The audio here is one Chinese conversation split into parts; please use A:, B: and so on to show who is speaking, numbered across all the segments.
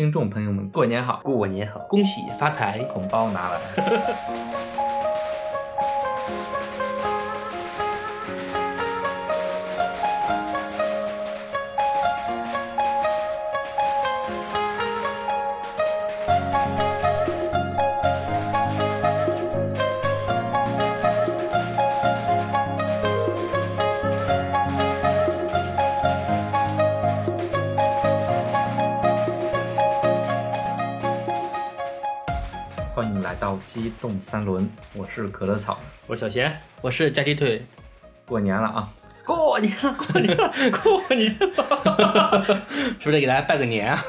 A: 听众朋友们，过年好，
B: 过年好，
C: 恭喜发财，
A: 红包拿来。到机动三轮，我是可乐草。
B: 我是小贤。
C: 我是加鸡腿，
A: 过年了啊，
B: 过年了，过年了，过年了，
C: 是不是得给大家拜个年啊？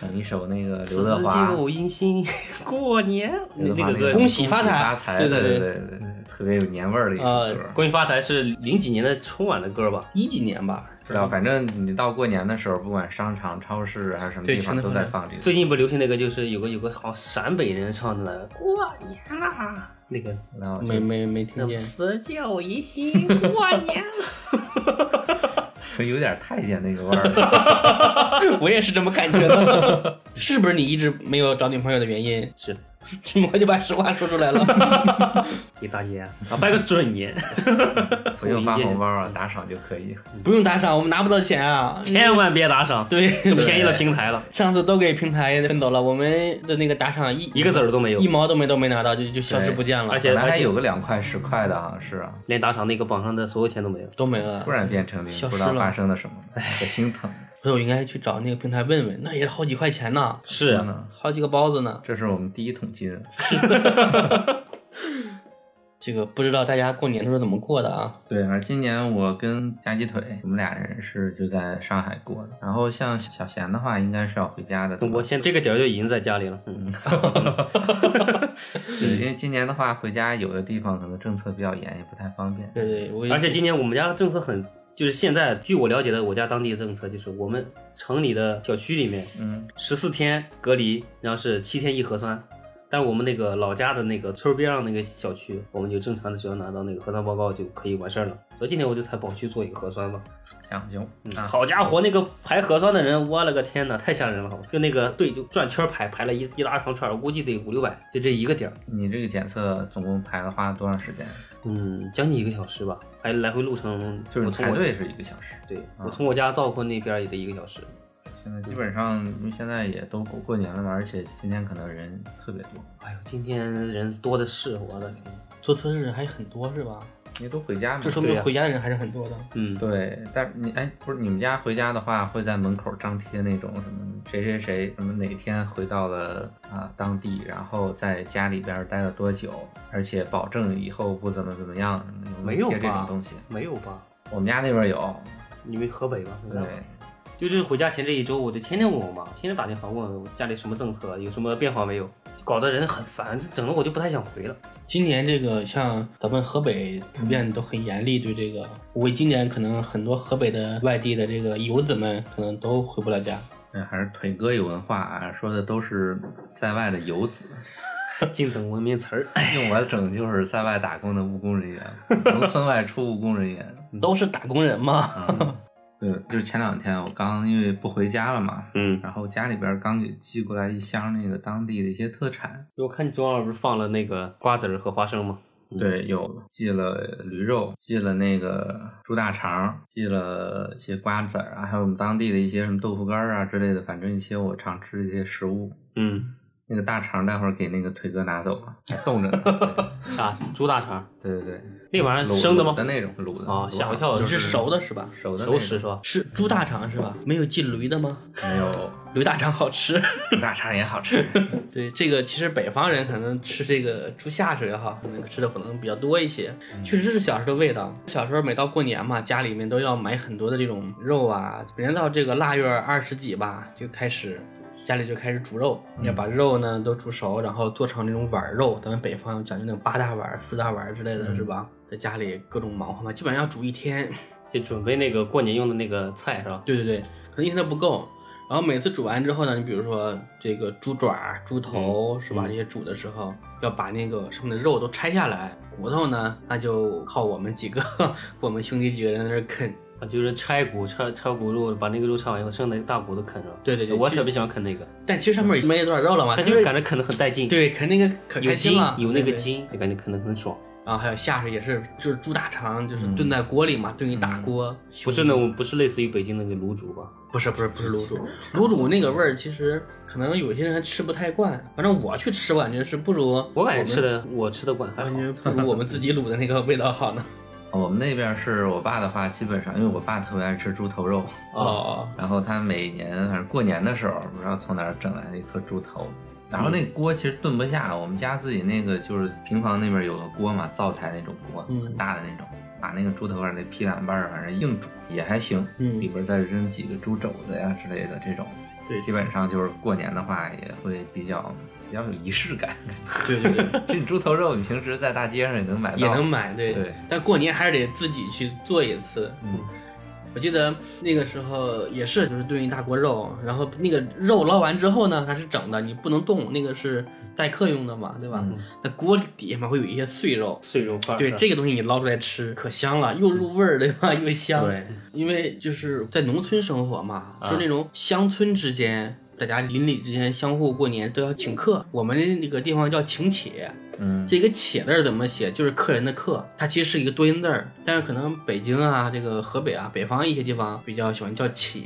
A: 整一首那个刘德
B: 辞
A: 华，
B: 旧迎新，过年。那
A: 刘德华那个
B: 歌，
C: 恭喜发财。
A: 发财，对
C: 对对。
A: 对对对，特别有年味儿的一首
C: 呃
A: 歌。
B: 恭喜发财是零几年的春晚的歌吧？
C: 一几年吧，
A: 不知道，反正你到过年的时候，不管商场、超市还是什么地方，都在放这个。
B: 最近不流行那个，就是有个有个好像陕北人唱的那个过年啦，那个
A: 然后就
C: 没没没听见。
B: 辞旧迎新，过年了。
A: 有点太监那个味儿。
C: 我也是这么感觉的，是不是你一直没有找女朋友的原因？
B: 是
C: 这么快就把实话说出来了。
B: 给大姐啊，拜个准年，
A: 不用发红包啊，打赏就可以。
C: 不用打赏，我们拿不到钱啊。
B: 千万别打赏，
C: 对，
B: 便宜了平台了，
C: 上次都给平台分走了，我们的那个打赏一
B: 一个子儿都没有
C: 一，毛都没都没拿到，就就消失不见了，
B: 而且
A: 本来还有个两块、十块的，好像是啊，
B: 连打赏那个榜上的所有钱都没有。
C: 都没了
A: 突。然变成零，不知道发生了什么，可心疼。
C: 所以我应该去找那个平台问问，那也是好几块钱呢，
B: 是
C: 好几个包子呢。
A: 这是我们第一桶金。
C: 这个不知道大家过年都是怎么过的啊？
A: 对，而今年我跟夹鸡腿，我们俩人是就在上海过的。然后像小贤的话，应该是要回家的。
B: 我现这个点儿就已经在家里了，嗯，
A: 对，因为今年的话，回家有的地方可能政策比较严，也不太方便。
C: 对对，我
B: 而且今年我们家政策很，就是现在据我了解的，我家当地的政策就是我们城里的小区里面
A: 嗯，
B: 十四天隔离，然后是七天一核酸。但是我们那个老家的那个村边上那个小区，我们就正常的只要拿到那个核酸报告就可以完事儿了。所以今天我就才跑去做一个核酸嘛。行
A: 行。
B: 好家伙，那个排核酸的人，我了个天呐，太吓人了！好就那个队就转圈儿排，排了一一大长串估计得五六百，就这一个点儿。
A: 你这个检测总共排了花了多长时间？
B: 嗯，将近一个小时吧，还来回路程
A: 就是排队是一个小时。
B: 对
A: 啊
B: 我从我家到昆那边儿也得一个小时。
A: 现在基本上，因为现在也都过过年了嘛，而且今天可能人特别多，
B: 哎呦，今天人多的是，我的天！
C: 做测试的人还很多是吧？
A: 因为都回家嘛。
C: 这说明回家的人还是很多的。
B: 嗯，
A: 对，但是你哎，不是你们家回家的话，会在门口张贴那种什么谁谁谁什么哪天回到了啊、当地，然后在家里边待了多久，而且保证以后不怎么怎么样，
B: 没有
A: 贴这种东西。
B: 没有吧？
A: 我们家那边有，
B: 你们河北吧？
A: 对，
B: 就是回家前这一周，我就天天问我妈，天天打电话问我家里什么政策，有什么变化没有，搞得人很烦，整的我就不太想回了。
C: 今年这个像咱们河北普遍都很严厉对这个，我为今年可能很多河北的外地的这个游子们可能都回不了家。
A: 嗯，还是腿哥有文化啊，说的都是在外的游子，
B: 净整文明词儿，
A: 用我整就是在外打工的务工人员，农村外出务工人员。
C: 都是打工人嘛，
A: 嗯，对，就是前两天我刚因为不回家了嘛，
B: 嗯，
A: 然后家里边刚给寄过来一箱那个当地的一些特产，
B: 我看你桌上不是放了那个瓜子儿和花生吗？嗯
A: 对，有寄了驴肉，寄了那个猪大肠，寄了一些瓜子儿啊，还有我们当地的一些什么豆腐干儿啊之类的，反正一些我常吃的一些食物。
B: 嗯，
A: 那个大肠待会儿给那个腿哥拿走了，还冻着呢。
B: 啥？猪大肠？
A: 对对对，
B: 那玩意儿生的吗
A: 卤的那种，卤的。
B: 哦
A: 卤
B: 吓我一
C: 你是熟的是吧？
A: 熟的
B: 熟食是吧？
C: 是猪大肠是吧？没有进驴的吗？
A: 没有，
C: 驴大肠好吃。
A: 猪大肠也好吃。
C: 对，这个其实北方人可能吃这个猪下水也好，可能吃的可能比较多一些。确实是小时候的味道。小时候每到过年嘛，家里面都要买很多的这种肉啊。人到这个腊月二十几吧，就开始家里就开始煮肉，要把肉呢都煮熟，然后做成那种碗肉。咱们北方讲究那种八大碗、四大碗之类的，是吧？在家里各种忙活嘛，基本上要煮一天。
B: 就准备那个过年用的那个菜是吧？
C: 对对对，可能一天都不够。然后每次煮完之后呢，你比如说这个猪爪、猪头、是吧？
B: 嗯
C: 这些煮的时候，要把那个上面的肉都拆下来，骨头呢，那就靠我们几个，我们兄弟几个人在那儿啃。
B: 啊，就是拆骨，拆拆骨肉，把那个肉拆完以后，剩的那个大骨都啃上。
C: 对对对
B: 我特别喜欢啃那个，
C: 但其实上面已经没多少肉了嘛，
B: 但就是感觉啃的很带劲，，
C: 对啃那个可开心了，
B: 有那个筋，就感觉啃的很爽。
C: 然后还有下水也是，就是猪大肠，就是
A: 嗯
C: 炖在锅里嘛，炖一大锅。
B: 不是那种，不是类似于北京那个卤煮吧？
C: 不是不是不是卤煮，卤煮那个味儿其实可能有些人还吃不太惯，反正我去吃，我感觉是不如
B: 我感觉吃，的我吃的惯，还
C: 感。觉不如我们自己卤的那个味道好呢。
A: 我们那边是我爸的话，基本上因为我爸特别爱吃猪头肉，
C: 哦，
A: 然后他每年反正过年的时候，不知道从哪儿整来了一颗猪头，然后那锅其实炖不下，我们家自己那个就是平房那边有个锅嘛，灶台那种锅，
C: 嗯
A: 很大的那种，把那个猪头儿那劈两半儿反正硬煮也还行，
C: 嗯
A: 里边再扔几个猪肘子呀之类的这种，
C: 对
A: 基本上就是过年的话也会比较比较有仪式感。
C: 对对对，
A: 其实猪头肉你平时在大街上也能买到，
C: 也能买，对
A: 对
C: 但过年还是得自己去做一次。
A: 嗯，
C: 我记得那个时候也是，就是炖一大锅肉，然后那个肉捞完之后呢，它是整的，你不能动，那个是待客用的嘛，对吧？
A: 嗯
C: 那锅底下嘛会有一些碎肉，
B: 碎肉块儿，
C: 对这个东西你捞出来吃可香了，又入味儿，对吧？又香。
B: 对，
C: 因为就是在农村生活嘛，
B: 啊
C: 就是那种乡村之间，大家邻里之间相互过年都要请客。我们那个地方叫请且，
A: 嗯，
C: 这个“且”字儿怎么写？就是客人的“客”，它其实是一个多音字儿，但是可能北京啊、这个河北啊、北方一些地方比较喜欢叫“且”，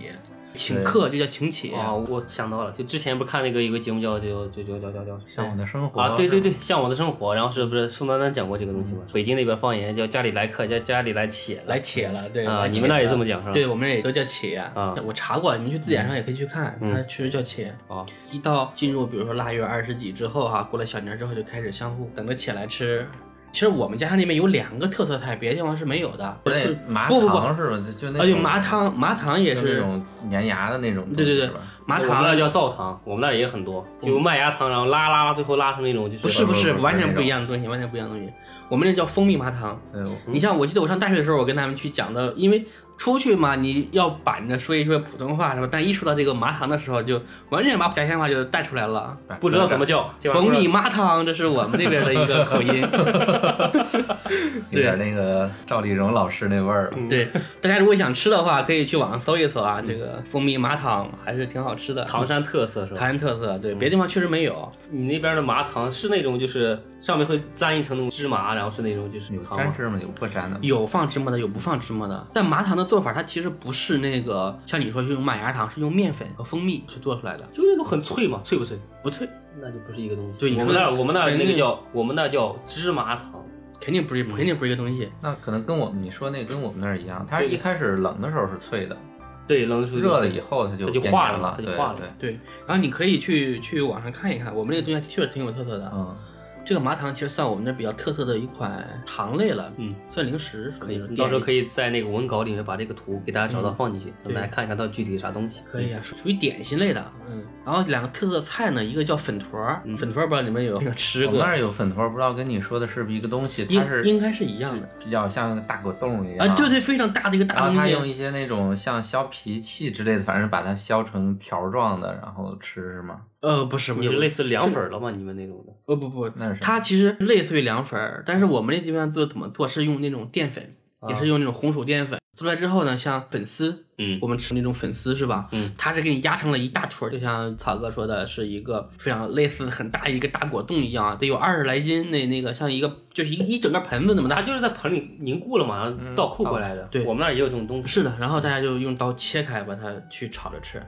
C: 请客就叫请且。
B: 啊，我想到了，就之前不看那个一个节目叫就就就叫叫叫
A: 向往的生活
B: 啊，对对对，，向往的生活，然后是不是宋丹丹讲过这个东西吗？北京那边方言叫家里来客，叫家里来且
C: 来且了，对
B: 啊，你们那也这么讲是吧？
C: 对我们这也都叫且
B: 啊
C: 我查过，你们去字典上也可以去看，
B: 嗯
C: 它确实叫且。
B: 啊，
C: 一到进入比如说腊月二十几之后哈、过了小年之后就开始相互等着且来吃。其实我们家那边有两个特色菜，别的地方是没有的。
A: 不
C: 是
A: 麻
C: 不不不，
A: 糖是吧？就那
C: 啊，有
A: 种
C: 麻汤，麻糖也
A: 是那，种粘牙的那种，
C: 对对对？，麻糖
B: 那叫灶糖，我们那也很多，就麦芽糖，然后拉拉拉，最后拉成那种就是
C: 不是不是，完全不一样的东西，完全不一样的东西。我们那叫蜂蜜麻糖。
A: 对，我
C: 你像我记得我上大学的时候，我跟他们去讲的，因为出去嘛，你要板着说一说普通话是吧？但一说到这个麻糖的时候，就完全把家乡话就带出来了。
B: 不知道怎么叫，
C: 蜂蜜麻糖，这是我们那边的一个口音。
A: 有点那个赵丽蓉老师那味儿了。
C: 对，大家如果想吃的话，可以去网上搜一搜啊，这个蜂蜜麻糖还是挺好吃的，
B: 唐山特色是吧？
C: 唐山特色。对，别的地方确实没有。
B: 你那边的麻糖是那种就是上面会粘一层那种芝麻，然后是那种就是
A: 有
B: 糖吗？
A: 沾芝麻，有不沾的。
C: 有放芝麻的，有不放芝麻的。但麻糖的做法，它其实不是那个像你说是用麦芽糖，是用面粉和蜂蜜去做出来的，
B: 就那种很脆嘛，脆不脆？
C: 不脆，
B: 那就不是一个东西。
C: 对你说的
B: 我们那儿我们那儿那个叫我们那儿叫芝麻糖，
C: 肯定不是，肯定不是一个东西。
A: 那可能跟我们你说那跟我们那儿一样，它
B: 对
A: 一开始冷的时候是脆的，
B: 对，冷的时候就
A: 热了以后它就
B: 它就化了它就化了
A: 对，
C: 对，然后你可以去去网上看一看，我们那个东西确实挺有特色的。
A: 嗯，
C: 这个麻糖其实算我们那比较特色的一款糖类了，
B: 嗯，
C: 算零食
B: 可以，到时候可以在那个文稿里面把这个图给大家找到
C: 嗯
B: 放进去，让
C: 对
B: 大家看一看它具体啥东西。
C: 可以啊，属属于点心类的，嗯。然后两个特色菜呢，一个叫粉坨粉坨儿不知道你们有没 有吃过
A: 我们那？儿有粉坨，不知道跟你说的是不是一个东西？它是
C: 应该是一样的
A: 比较像个大果冻一样
C: 啊，对对，非常大的一个
A: 然后
C: 大东西。
A: 它用一些那种像削皮器之类的，反正把它削成条状的，然后吃是吗？
C: 呃，不是不是，
B: 你类似凉粉儿了吗？你们那种的？
C: 呃不不，
A: 那是
C: 它其实类似于凉粉儿，但是我们那地方做怎么做是用那种淀粉，也是用那种红薯淀粉做出来之后呢，像粉丝，
B: 嗯
C: 我们吃那种粉丝是吧？
B: 嗯，
C: 它是给你压成了一大坨儿，就像草哥说的，是一个非常类似很大一个大果冻一样啊，得有二十来斤，那那个像一个就是一一整个盆子那么大。
B: 它就是在盆里凝固了嘛，倒扣过来的。
C: 对
B: 我们那儿也有这种东西。
C: 是的，然后大家就用刀切开，把它去炒着吃。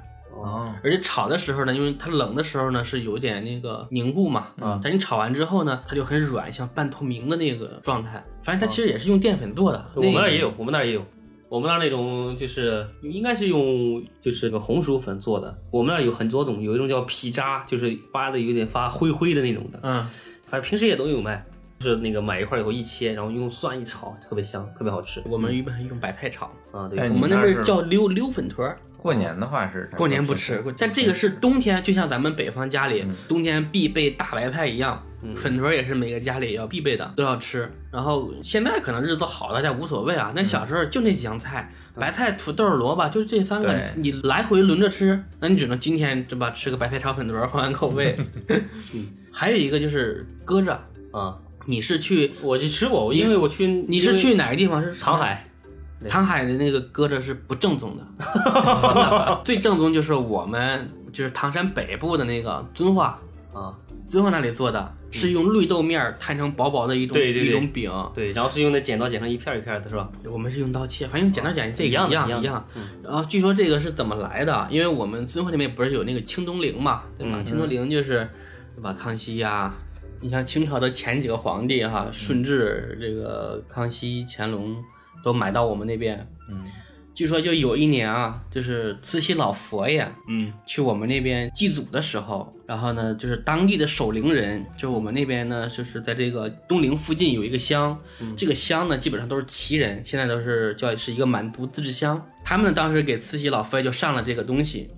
A: 哦，
C: 而且炒的时候呢，因为它冷的时候呢是有点那个凝固嘛，
A: 嗯
C: 但你炒完之后呢，它就很软，像半透明的那个状态。反正它其实也是用淀粉做的。
B: 我们那儿也有，我们那儿也有。我们那儿那种就是应该是用就是个红薯粉做的。我们那儿有很多种，有一种叫皮渣，就是发的有点发灰灰的那种的，
C: 嗯，
B: 反正平时也都有卖。就是那个买一块以后一切，然后用蒜一炒，特别香，特别好吃。
C: 我们一般用白菜炒，
B: 啊，对
A: 哎，
C: 我们那边叫溜溜粉坨儿。
A: 过年的话是
C: 过年不吃，过但这个是冬天，就像咱们北方家里冬天必备大白菜一样，粉坨儿也是每个家里要必备的，都要吃。然后现在可能日子好，大家无所谓啊。那小时候就那几样菜，白菜、土豆、萝卜，就是这三个，你来回轮着吃，那你只能今天对吧？吃个白菜炒粉团换换口味。还有一个就是搁着，
B: 啊，
C: 你是去
B: 我去吃过，因为我去
C: 你是去哪个地方？是
B: 唐海，
C: 唐海的那个搁着是不正宗的，真的最正宗就是我们就是唐山北部的那个遵化，
B: 啊，
C: 遵化那里做的是用绿豆面儿摊成薄薄的一种一种饼，
B: 对，然后是用那剪刀剪成一片儿一片儿的，是吧？
C: 我们是用刀切，反正用剪刀剪这
B: 一样。一
C: 样
B: 一样。
C: 然后据说这个是怎么来的？因为我们遵化那边不是有那个清东陵嘛，对吧？
B: 嗯
C: 清东陵就是对吧？康熙呀、你像清朝的前几个皇帝哈，顺治、这个康熙、乾隆都买到我们那边。
A: 嗯，
C: 据说就有一年啊，就是慈禧老佛爷
B: 嗯
C: 去我们那边祭祖的时候，然后呢，就是当地的守灵人，就是我们那边呢，就是在这个东陵附近有一个乡，这个乡呢基本上都是旗人，现在都是叫是一个满族自治乡。他们当时给慈禧老佛爷就上了这个东西，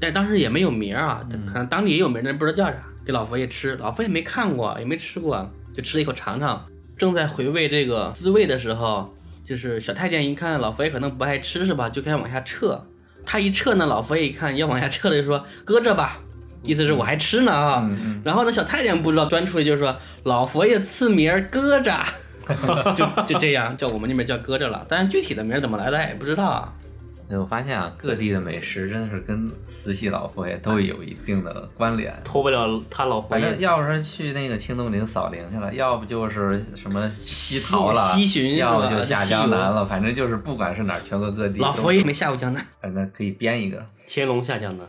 C: 但当时也没有名儿啊，可能当地也有名儿，但不知道叫啥，给老佛爷吃，老佛爷没看过，也没吃过，就吃了一口尝尝。正在回味这个滋味的时候，就是小太监一看老佛爷可能不爱吃是吧，就开始往下撤。他一撤呢，老佛爷一看要往下撤了，就说搁着吧，意思是我还吃呢啊。
A: 嗯嗯
C: 然后呢，小太监不知道端出去就是说老佛爷赐名儿搁着，就就这样叫我们那边叫搁着了。但是具体的名儿怎么来的也不知道啊。
A: 对我发现啊，各地的美食真的是跟慈禧老佛爷都有一定的关联。
B: 脱不了他老佛
A: 反正
B: 爷。
A: 要是去那个清东陵扫陵去了，要不就是什么西逃了，
C: 西巡
A: 要不就下江南了，反正就是不管是哪儿，全国各地
C: 老佛爷没下过江南，
A: 反正可以编一个。
B: 乾隆下江南，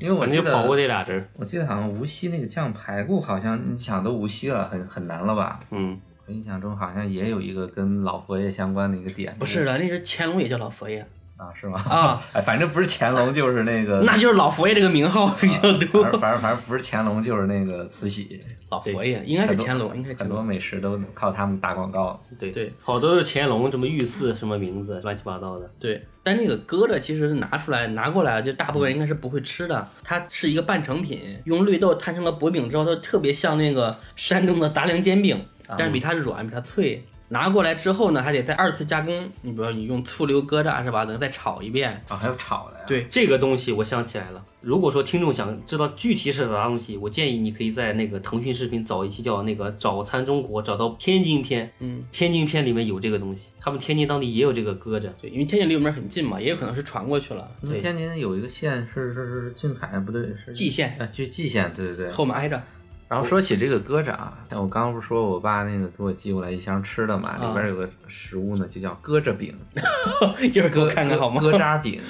A: 因为我记
B: 反正就跑过
A: 得，
B: 这俩人儿。
A: 我记得好像无锡那个酱排骨，好像你想都无锡了，很很难了吧？
B: 嗯，
A: 我印象中好像也有一个跟老佛爷相关的一个点，
C: 不是的，那是乾隆也叫老佛爷
A: 啊？是吗？
C: 啊，
A: 哎，反正不是乾隆就是那个，
C: 那就是老佛爷这个名号 比较多。
A: 反正反正不是乾隆就是那个慈禧，
C: 老佛爷应该是乾隆，应该。
A: 很多美食都靠他们打广告。
B: 对
C: 对，
B: 好多是乾隆什么御赐什么名字，乱七八糟的。
C: 对，但那个搁着其实是拿出来拿过来，就大部分人应该是不会吃的。它是一个半成品，用绿豆摊成了薄饼之后，它特别像那个山东的杂粮煎饼，但是比它软，比它脆。拿过来之后呢，还得再二次加工。你比如说，你用醋溜疙瘩是吧？等再炒一遍。
A: 啊，还要炒的呀？，
C: 对，
B: 这个东西我想起来了，如果说听众想知道具体是啥东西，我建议你可以在那个腾讯视频找一期叫那个“早餐中国”，找到天津篇。
C: 嗯，
B: 天津篇里面有这个东西，他们天津当地也有这个搁着。
C: 对，因为天津离我们很近嘛，也有可能是传过去了。
B: 对
A: 天津有一个县是是是静海，不对，是
C: 蓟县
A: 啊，就蓟县，对对对。
C: 后面挨着。
A: 然后说起这个疙瘩啊，像我刚刚不是说我爸那个给我寄过来一箱吃的嘛，里边有个食物呢，就叫疙瘩饼，
C: 一会儿给我看看好吗？
A: 疙渣饼。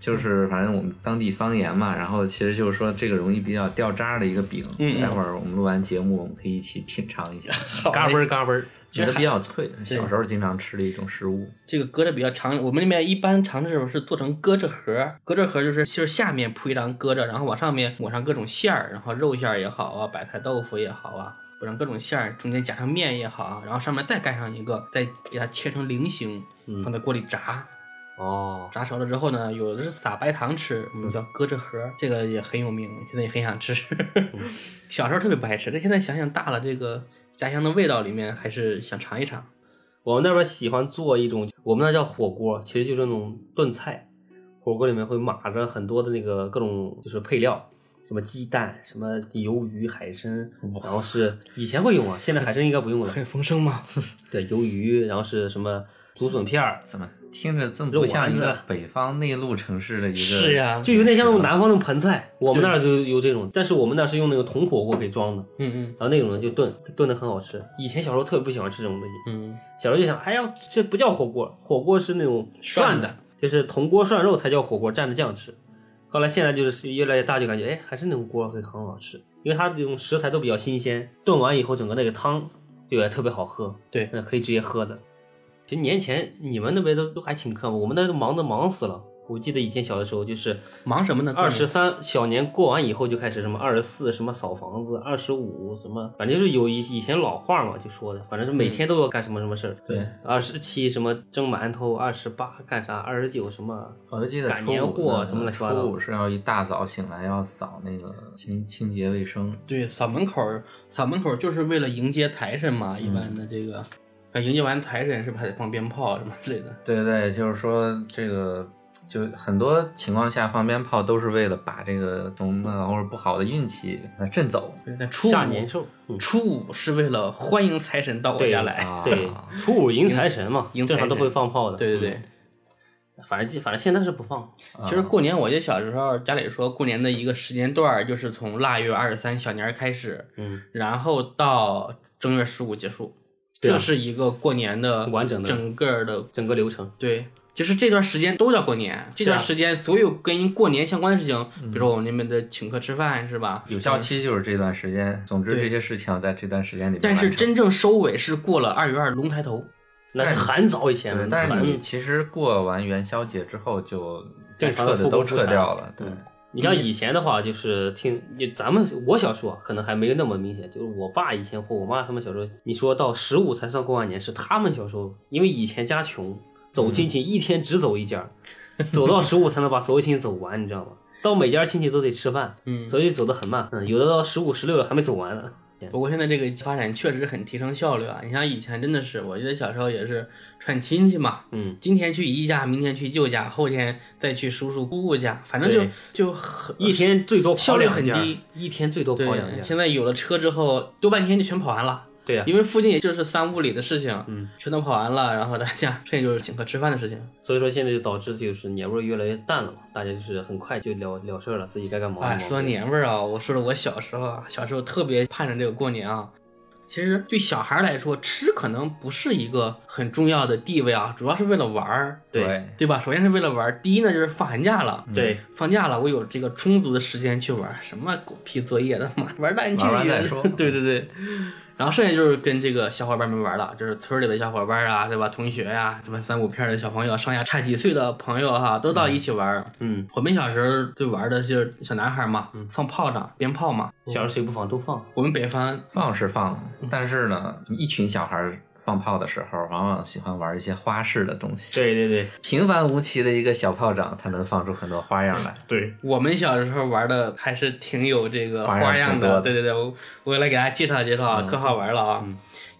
A: 就是反正我们当地方言嘛，然后其实就是说这个容易比较掉渣的一个饼。
C: 嗯嗯
A: 待会儿我们录完节目，我们可以一起品尝一下，
B: 嘎嘣儿嘎嘣儿，
A: 觉得比较脆，小时候经常吃的一种食物。
C: 这个搁着比较长，我们那边一般常吃是做成搁着盒，搁着盒就是就是下面铺一张搁着，然后往上面抹上各种馅儿，然后肉馅儿也好啊，白菜豆腐也好啊，裹上各种馅儿，中间夹上面也好啊，然后上面再盖上一个，再给它切成菱形，
B: 嗯
C: 放在锅里炸。
B: 哦，
C: 炸熟了之后呢，有的是撒白糖吃，我们叫搁着盒，这个也很有名，现在也很想吃。小时候特别不爱吃，但现在想想大了，这个家乡的味道里面还是想尝一尝。
B: 我们那边喜欢做一种，我们那叫火锅，其实就是那种炖菜。火锅里面会码着很多的那个各种就是配料，什么鸡蛋，什么鱿鱼、海参，然后是以前会用啊，现在海参应该不用了。
C: 很丰盛吗？
B: 对，鱿鱼，然后是什么竹笋片儿，
A: 怎么听着这么
B: 肉
A: 不像一个北方内陆城市的一个？
C: 是呀，
B: 就有点像那种南方那种盆菜。我们那儿就有这种，但是我们那儿是用那个铜火锅给装的，
C: 嗯嗯
B: 然后那种呢就炖，炖的很好吃。以前小时候特别不喜欢吃这种东西，
C: 嗯，
B: 小时候就想，哎呀，这不叫火锅，火锅是那种
C: 涮的
B: 的，就是铜锅涮肉才叫火锅，蘸着酱吃。后来现在就是越来越大，就感觉哎，还是那种锅会很好吃，因为它这种食材都比较新鲜，炖完以后整个那个汤就也特别好喝，
C: 对
B: 那可以直接喝的。其实年前你们那边都都还请客吗？我们那都忙的忙死了。我记得以前小的时候就是
C: 忙什么呢？
B: 二十三小年过完以后就开始什么二十四什么扫房子，二十五什么，反正就是有以以前老话嘛就说的，反正是每天都要干什么什么事儿。
C: 对，
B: 二十七什么蒸馒头，二十八干啥，二十九什么，
A: 我就记得
B: 赶年
A: 初五
B: 货什么乱七八糟
A: 初五是要一大早醒来要扫那个清清洁卫生。
C: 对，扫门口，扫门口就是为了迎接财神嘛，一般的这个，啊，迎接完财神是不是还得放鞭炮什么之类的？
A: 对对，就是说这个，就很多情况下放鞭炮都是为了把这个从那或者不好的运气给它震走。
C: 那初五
B: 年兽。嗯
C: 初五是为了欢迎财神到我家来。
A: 啊
B: 对，初五迎财神嘛，
C: 迎
B: 正常都会放炮的。
C: 对对对
B: 嗯，反正反正现在是不放。
C: 其实过年，我记得小时候家里说过年的一个时间段儿就是从腊月二十三小年开始，
B: 嗯，
C: 然后到正月十五结束，
B: 对啊
C: 这是一个过年的
B: 完整的
C: 整个的
B: 整个流程。
C: 对。就是这段时间都叫过年，这段时间所有跟过年相关的事情，比如说我们那边的请客吃饭，是吧？
A: 有效期就是这段时间。总之，这些事情在这段时间里
C: 但是真正收尾是过了二月二龙抬头，
B: 那是很早以前了，
A: 但是你
B: 很
A: 其实过完元宵节之后就
B: 正常的
A: 撤的都撤掉了，对。
B: 嗯你像以前的话，就是听你咱们我小时候啊可能还没有那么明显，就是我爸以前或我妈他们小时候，你说到十五才算过完年，是他们小时候，因为以前家穷，走亲戚一天只走一家，走到十五才能把所有亲戚走完，你知道吗？到每家亲戚都得吃饭，
C: 嗯
B: 所以走得很慢，嗯，有的到十五十六了还没走完呢。
C: 不过现在这个发展确实很提升效率啊！你像以前真的是，我记得小时候也是串亲戚嘛，
B: 嗯，
C: 今天去姨家，明天去舅家，后天再去叔叔姑姑家，反正就就很
B: 一天最多
C: 效率
B: 跑两家
C: 很低，
B: 一天最多跑两
C: 对。
B: 家。
C: 现在有了车之后，多半天就全跑完了。
B: 对呀、
C: 因为附近也就是三五里的事情，
B: 嗯，
C: 全都跑完了，然后大家剩 下就是请客吃饭的事情。
B: 所以说现在就导致就是年味儿越来越淡了嘛，大家就是很快就了了事儿了，自己该干嘛干
C: 哎，说到年味儿啊，我说了我小时候啊，小时候特别盼着这个过年啊。其实对小孩来说，吃可能不是一个很重要的地位啊，主要是为了玩儿，
B: 对
C: 对吧？首先是为了玩儿，第一呢就是放寒假了，
B: 对，
C: 放假了我有这个充足的时间去玩儿，什么狗屁作业的嘛玩蛋去！
A: 玩完再说
C: 对对 对。然后剩下就是跟这个小伙伴们玩了，就是村里的小伙伴啊，对吧？同学呀、什么三五片的小朋友，上下差几岁的朋友哈，都到一起玩。
B: 嗯，
C: 我们小时候就玩的就是小男孩嘛，放炮仗、鞭炮嘛。
B: 小时候谁不放都放。
C: 我们北方
A: 放是放，但是呢，一群小孩儿放炮的时候，往往喜欢玩一些花式的东西。
B: 对对对
A: 平凡无奇的一个小炮仗，它能放出很多花样来。
B: 对，
C: 我们小时候玩的还是挺有这个
A: 花样
C: 花样的。对对对，我我来给大家介绍介绍啊，可好玩了啊。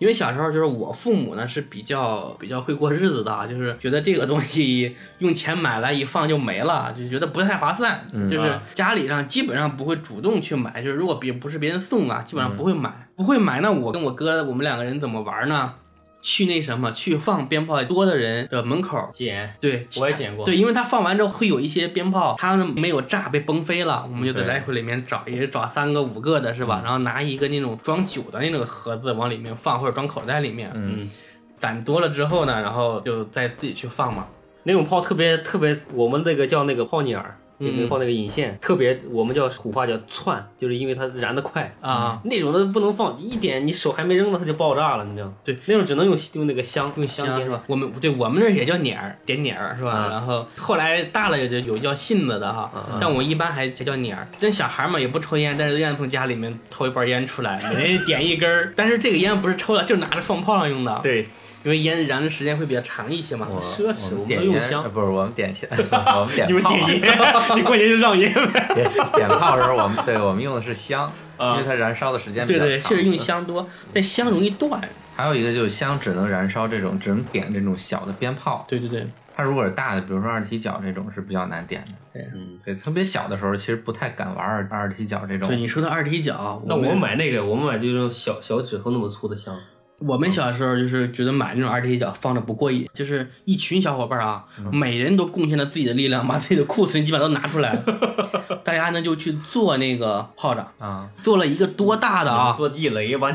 C: 因为小时候就是我父母呢是比较比较会过日子的啊，就是觉得这个东西用钱买来一放就没了，就觉得不太划算。就是
B: 啊
C: 家里上基本上不会主动去买，就是如果别不是别人送啊，基本上不会买。不会买，那我跟我哥我们两个人怎么玩呢？去那什么，去放鞭炮多的人的门口，
B: 捡，
C: 对，
B: 我也捡过。
C: 对，因为他放完之后会有一些鞭炮，它呢没有炸被崩飞了，我们就在来回里面找，也是找三个五个的是吧？然后拿一个那种装酒的那种盒子往里面放，或者装口袋里面，
A: 嗯，
C: 攒多了之后呢，然后就再自己去放嘛。
B: 那种炮特别特别，我们那个叫那个炮捻儿，那个
C: 嗯
B: 炮那个引线，特别我们叫土话叫窜，就是因为它燃得快。
C: 啊，
B: 那种的不能放，一点你手还没扔呢它就爆炸了，你知道吗？
C: 对，
B: 那种只能用用那个香，用香
C: 是吧？我们对我们那儿也叫捻儿，点捻儿是吧？
B: 啊
C: 然后后来大了也就有叫信子的哈，但我一般还才叫捻儿。这小孩嘛也不抽烟，但是愿意从家里面偷一包烟出来，每人点一根儿。但是这个烟不是抽的，就是拿着放炮上用的。
B: 对，
C: 因为烟燃的时间会比较长一些嘛。
A: 我
B: 奢侈我们
A: 点烟
B: 都用香
A: 呃不是我们点香，我们点炮。
B: 你过年就让烟呗。
A: 点点炮的时候，我们对我们用的是香，
B: 啊
A: 因为它燃烧的时间比
C: 对对，
A: 较长。
C: 确实用香多，但香容易断。
A: 还有一个就是香只能燃烧这种，只能点这种小的鞭炮。
C: 对对对，
A: 它如果是大的，比如说二踢脚这种是比较难点的。
B: 嗯，
A: 对，特别小的时候其实不太敢玩二二踢脚这种
C: 对。你说的二踢脚，
B: 那我
C: 们
B: 买那个，我们买这种小小指头那么粗的香，
C: 我们小时候就是觉得买那种二踢脚放着不过瘾，就是一群小伙伴啊，每人都贡献了自己的力量，把自己的库存基本上都拿出来了，大家呢就去做那个炮仗，
A: 啊，
C: 做了一个多大的啊？
B: 做地雷吧，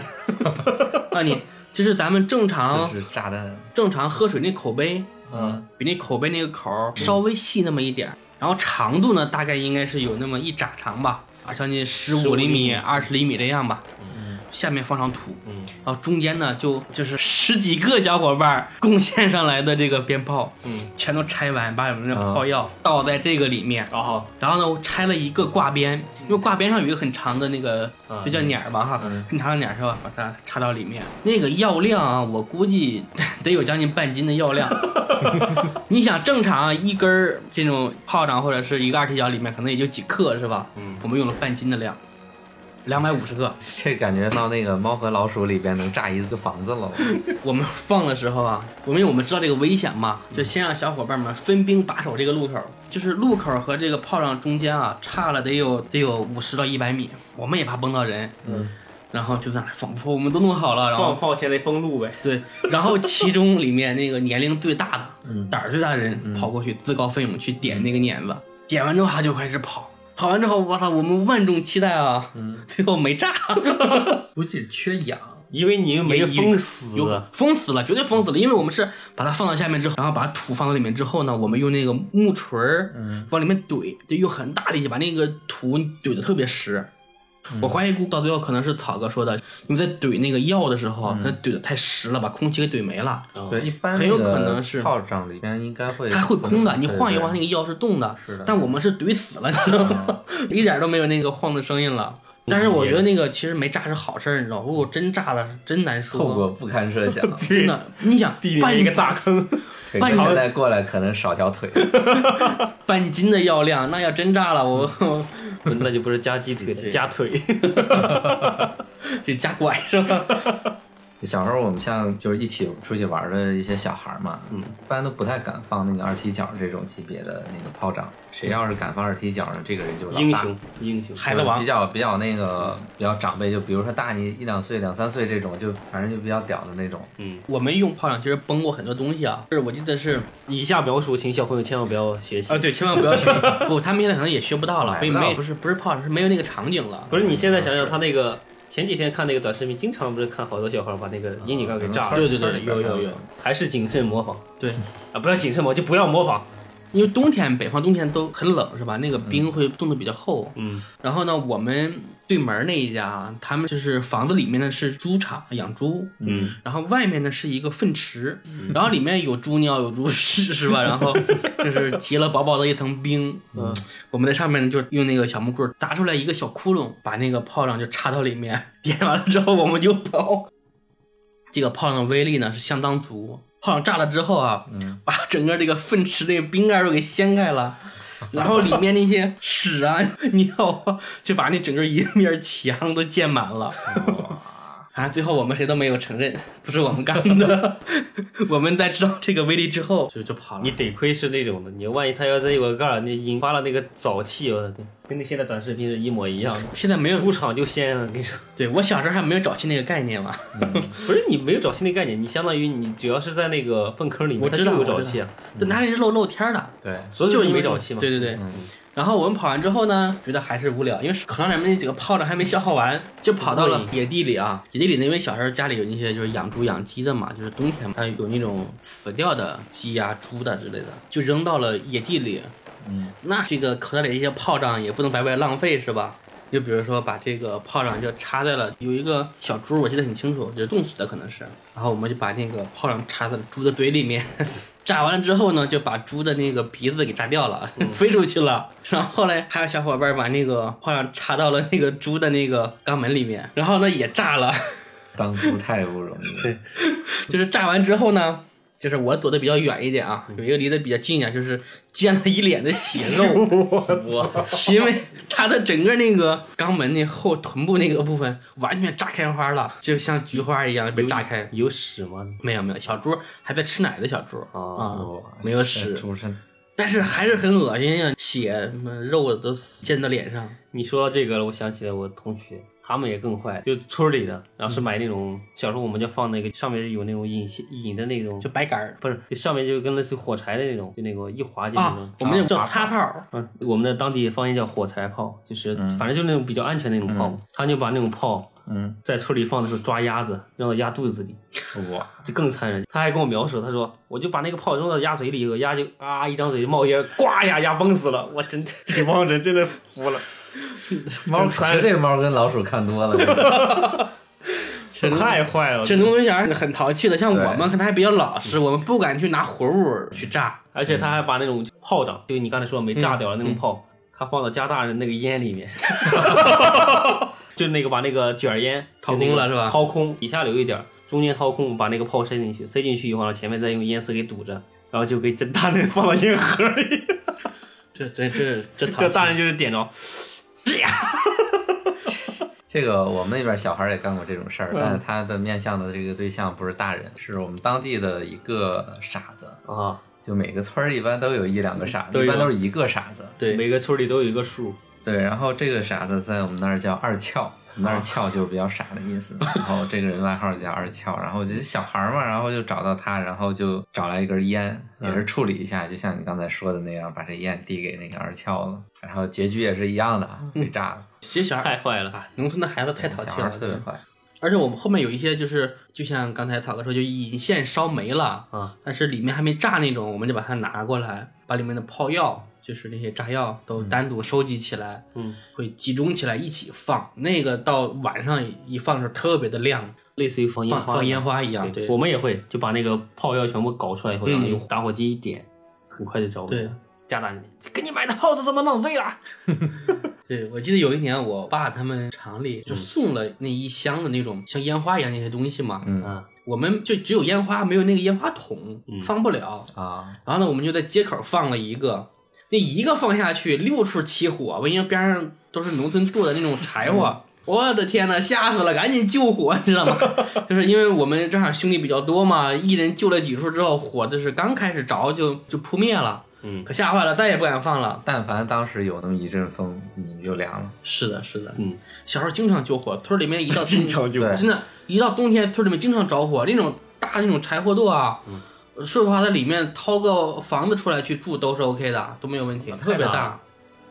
C: 那你就是咱们正常
A: 炸弹。
C: 正常喝水那口杯，
B: 嗯，
C: 比那口杯那个口稍微细那么一点，然后长度呢大概应该是有那么一拃长吧，啊，将近十五
B: 15
C: 厘米、
B: 厘米
C: 二十厘米这样吧。
A: 嗯，
C: 下面放上土，
B: 嗯，
C: 然后中间呢就就是十几个小伙伴儿贡献上来的这个鞭炮，
B: 嗯，
C: 全都拆完，把我们的炮药倒在这个里面，
B: 然后
C: 然后呢我拆了一个挂鞭，因为挂鞭上有一个很长的那个
B: 嗯
C: 就叫捻儿吧哈，
A: 嗯
C: 很长的捻儿是吧？把它插到里面，那个药量啊，我估计 得有将近半斤的药量。你想正常一根儿这种炮仗或者是一个二踢脚里面可能也就几克是吧？
B: 嗯。
C: 我们用了半斤的量，两百五十克。
A: 这感觉到那个猫和老鼠里边能炸一次房子了。
C: 我们放的时候啊，我们因为我们知道这个危险嘛，就先让小伙伴们分兵把守这个路口，就是路口和这个炮仗中间啊，差了得有得有五十到一百米，我们也怕崩到人。
B: 嗯，
C: 然后就在那仿佛我们都弄好了，然后
B: 放炮前得封路呗。
C: 对，然后其中里面那个年龄最大的、
A: 嗯
C: 胆儿最大的人跑过去，自告奋勇去点那个碾子，点完之后他就开始跑，跑完之后，我操，我们万众期待啊，
A: 嗯，
C: 最后没炸，
A: 估计缺氧。
B: 因为你没封死
C: 封死了，绝对封死了，因为我们是把它放到下面之后，然后把土放到里面之后呢，我们用那个木锤儿
A: 嗯
C: 往里面怼，就用很大力气把那个土怼的特别实。我怀疑估到最后可能是草哥说的，因为在怼那个药的时候，它怼的太实了，把空气给怼没了。
A: 对，一般
C: 很有可能是
A: 炮仗里边应该会，
C: 它会空的，你晃一晃，那个药是动的。
A: 是的
C: 但我们是怼死了，你知道吗？一点都没有那个晃的声音了。但是我觉得那个其实没炸是好事儿，你知道吗？如果真炸了，真难说。
A: 后果不堪设想。
C: 真的，你想 半
B: 地里面一个大坑，
A: 腿
C: 半
A: 斤再过来可能少条腿。
C: 半斤的药量，那要真炸了，我
B: 那就不是夹鸡腿，夹腿。
C: 这夹拐是吧？
A: 小时候我们像就是一起出去玩的一些小孩嘛，嗯，一般都不太敢放那个二踢脚这种级别的那个炮仗。谁要是敢放二踢脚呢，这个人就
B: 英雄，英雄，
C: 孩子王
A: 比较比较那个比较长辈，就比如说大你一两岁、两三岁这种，就反正就比较屌的那种。
B: 嗯，
C: 我们用炮仗其实崩过很多东西啊，就是我记得是
B: 以下描述，请小朋友千万不要学习
C: 啊，。对，千万不要学，不，他们现在可能也学不到了，
A: 不到
C: 没不是不是炮仗，是没有那个场景了。
B: 不是你现在想想，他那个前几天看那个短视频，经常不是看好多小孩把那个烟景盖给炸了，
C: 对对对有有有
B: 还是谨慎模仿
C: 对，
B: 啊，不要谨慎模仿，就不要模仿。
C: 因为冬天北方冬天都很冷是吧？那个冰会冻得比较厚。
B: 嗯，
C: 然后呢，我们对门那一家啊，他们就是房子里面呢是猪场养猪，
B: 嗯，
C: 然后外面呢是一个粪池，然后里面有猪尿有猪屎是吧？然后 就是结了薄薄的一层冰，
B: 嗯，
C: 我们在上面呢就用那个小木棍儿砸出来一个小窟窿，把那个炮仗就插到里面，点完了之后我们就跑。这个炮仗的威力呢是相当足，炮仗炸了之后啊，
A: 嗯，
C: 把整个这个粪池那个冰盖都给掀开了。然后里面那些屎啊、尿啊，就把那整个一面墙都溅满了。啊！最后我们谁都没有承认，不是我们干的。我们在知道这个威力之后，就就跑了。
B: 你得亏是那种的，你万一他要再有个盖儿，你引发了那个沼气，我的天，跟那现在短视频是一模一样的。
C: 现在没有，
B: 出场就先了，跟你说，
C: 对我小时候还没有沼气那个概念嘛。
B: 不是你没有沼气那概念，你相当于你只要是在那个粪坑里面，
C: 我知道
B: 它就有沼气啊，
C: 这哪里是露露天的？
A: 对，
B: 所以
C: 就是
B: 没沼气嘛。
C: 对对对。
A: 嗯
C: 然后我们跑完之后呢，觉得还是无聊，因为口袋里面那几个炮仗还没消耗完，就跑到了野地里啊。野地里呢，因为小时候家里有那些就是养猪养鸡的嘛，就是冬天嘛，它有那种死掉的鸡呀、猪的之类的，就扔到了野地里。
A: 嗯，
C: 那这个口袋里的一些炮仗也不能白白浪费，是吧？就比如说把这个炮仗就插在了有一个小猪，我记得很清楚，就是冻死的可能是，然后我们就把那个炮仗插在了猪的嘴里面，炸完了之后呢，就把猪的那个鼻子给炸掉了，飞出去了。然后后来还有小伙伴把那个炮仗插到了那个猪的那个肛门里面，然后呢也炸了。
A: 当猪太不容易了。
B: 对
C: 就是炸完之后呢，就是我躲得比较远一点啊，有一个离得比较近一点，就是溅了一脸的血肉。我因为他的整个那个肛门那后臀部那个部分完全炸开花了，就像菊花一样被炸开。
B: 有屎吗？
C: 没有没有，小猪还在吃奶的小猪啊、
B: 哦
C: 没有屎，但是还是很恶心呀，血什么肉都溅到脸上。
B: 你说到这个了，我想起来我同学，他们也更坏，就村里的，然后是买那种小时候我们就放那个上面有那种引线引的那种，
C: 就白杆儿
B: 不是就上面就跟类似于火柴的那种，就那个一划就那
C: 啊
B: 种。，
C: 我们那种叫擦炮，
B: 嗯，我们的当地方言叫火柴炮，就是反正就是那种比较安全的那种炮，他就把那种炮
A: 嗯，
B: 在村里放的时候抓鸭子，扔到鸭肚子里，
A: 哇，
B: 这更残忍。他还跟我描述，他说我就把那个炮扔到鸭嘴里以后，鸭就啊一张嘴就冒烟，呱呀鸭崩死了。我真这帮人真的服了，
A: 猫绝对猫跟老鼠看多了。
B: 太坏了。
C: 这农村小孩很淘气的，像我们可能还比较老实，我们不敢去拿活物去炸。
B: 而且他还把那种炮仗，就你刚才说没炸掉的那
C: 嗯
B: 种炮，他放到加大人那个烟里面，就那个把那个卷烟
C: 掏空了是吧
B: 掏空，底下留一点，中间掏空，把那个炮塞进去，塞进去以后，然后前面再用烟丝给堵着，然后就给这大人放到烟盒里，
C: 这这这这
B: 这大人就是点着，
A: 这个我们那边小孩也干过这种事儿，
B: 嗯
A: 但是他的面向的这个对象不是大人，是我们当地的一个傻子。
B: 啊，
A: 就每个村儿一般都有一两个傻子，一般都是一个傻子。
C: 对
B: 每个村里都有一个数，
A: 对，然后这个傻子在我们那儿叫二翘，我们那儿翘就是比较傻的意思。然后这个人外号叫二翘，然后就是小孩儿嘛，然后就找到他，然后就找来一根烟，也是处理一下，就像你刚才说的那样，把这烟递给那个二翘了。然后结局也是一样的，被炸了。
C: 其实小孩
B: 太坏了，
C: 啊，农村的孩子太淘气了，
A: 特别坏。
C: 而且我们后面有一些就是，就像刚才草哥说，就引线烧没了
B: 啊，
C: 但是里面还没炸那种，我们就把它拿过来，把里面的炮药，就是那些炸药都单独收集起来，
B: 嗯，
C: 会集中起来一起放。那个到晚上一放的时候特别的亮，
B: 类似于放烟花，
C: 放放烟花一样。对，
B: 我们也会就把那个炮药全部搞出来以后，然后
C: 嗯
B: 用打火机一点，很快就着了。
C: 对，
B: 家长给你买的炮都这么浪费了。
C: 对，我记得有一年我爸他们厂里就送了那一箱的那种像烟花一样那些东西嘛，
A: 嗯
B: 啊，
C: 我们就只有烟花，没有那个烟花筒，
B: 嗯
C: 放不了。
A: 啊，
C: 然后呢，我们就在街口放了一个，那一个放下去，六处起火，我因为边上都是农村做的那种柴火。我的天呐，吓死了！赶紧救火，你知道吗？就是因为我们正好兄弟比较多嘛，一人救了几处之后，火就是刚开始着就就扑灭了，
B: 嗯
C: 可吓坏了，再也不敢放了。
A: 但凡当时有那么一阵风，你就凉了。
C: 是的，是的，
B: 嗯，
C: 小时候经常救火，村里面一到 冬
B: 经常救
A: 火
C: 真的，一到冬天村里面经常着火，那种大那种柴火垛啊，说实话，它里面掏个房子出来去住都是 OK 的，都没有问题，特别大。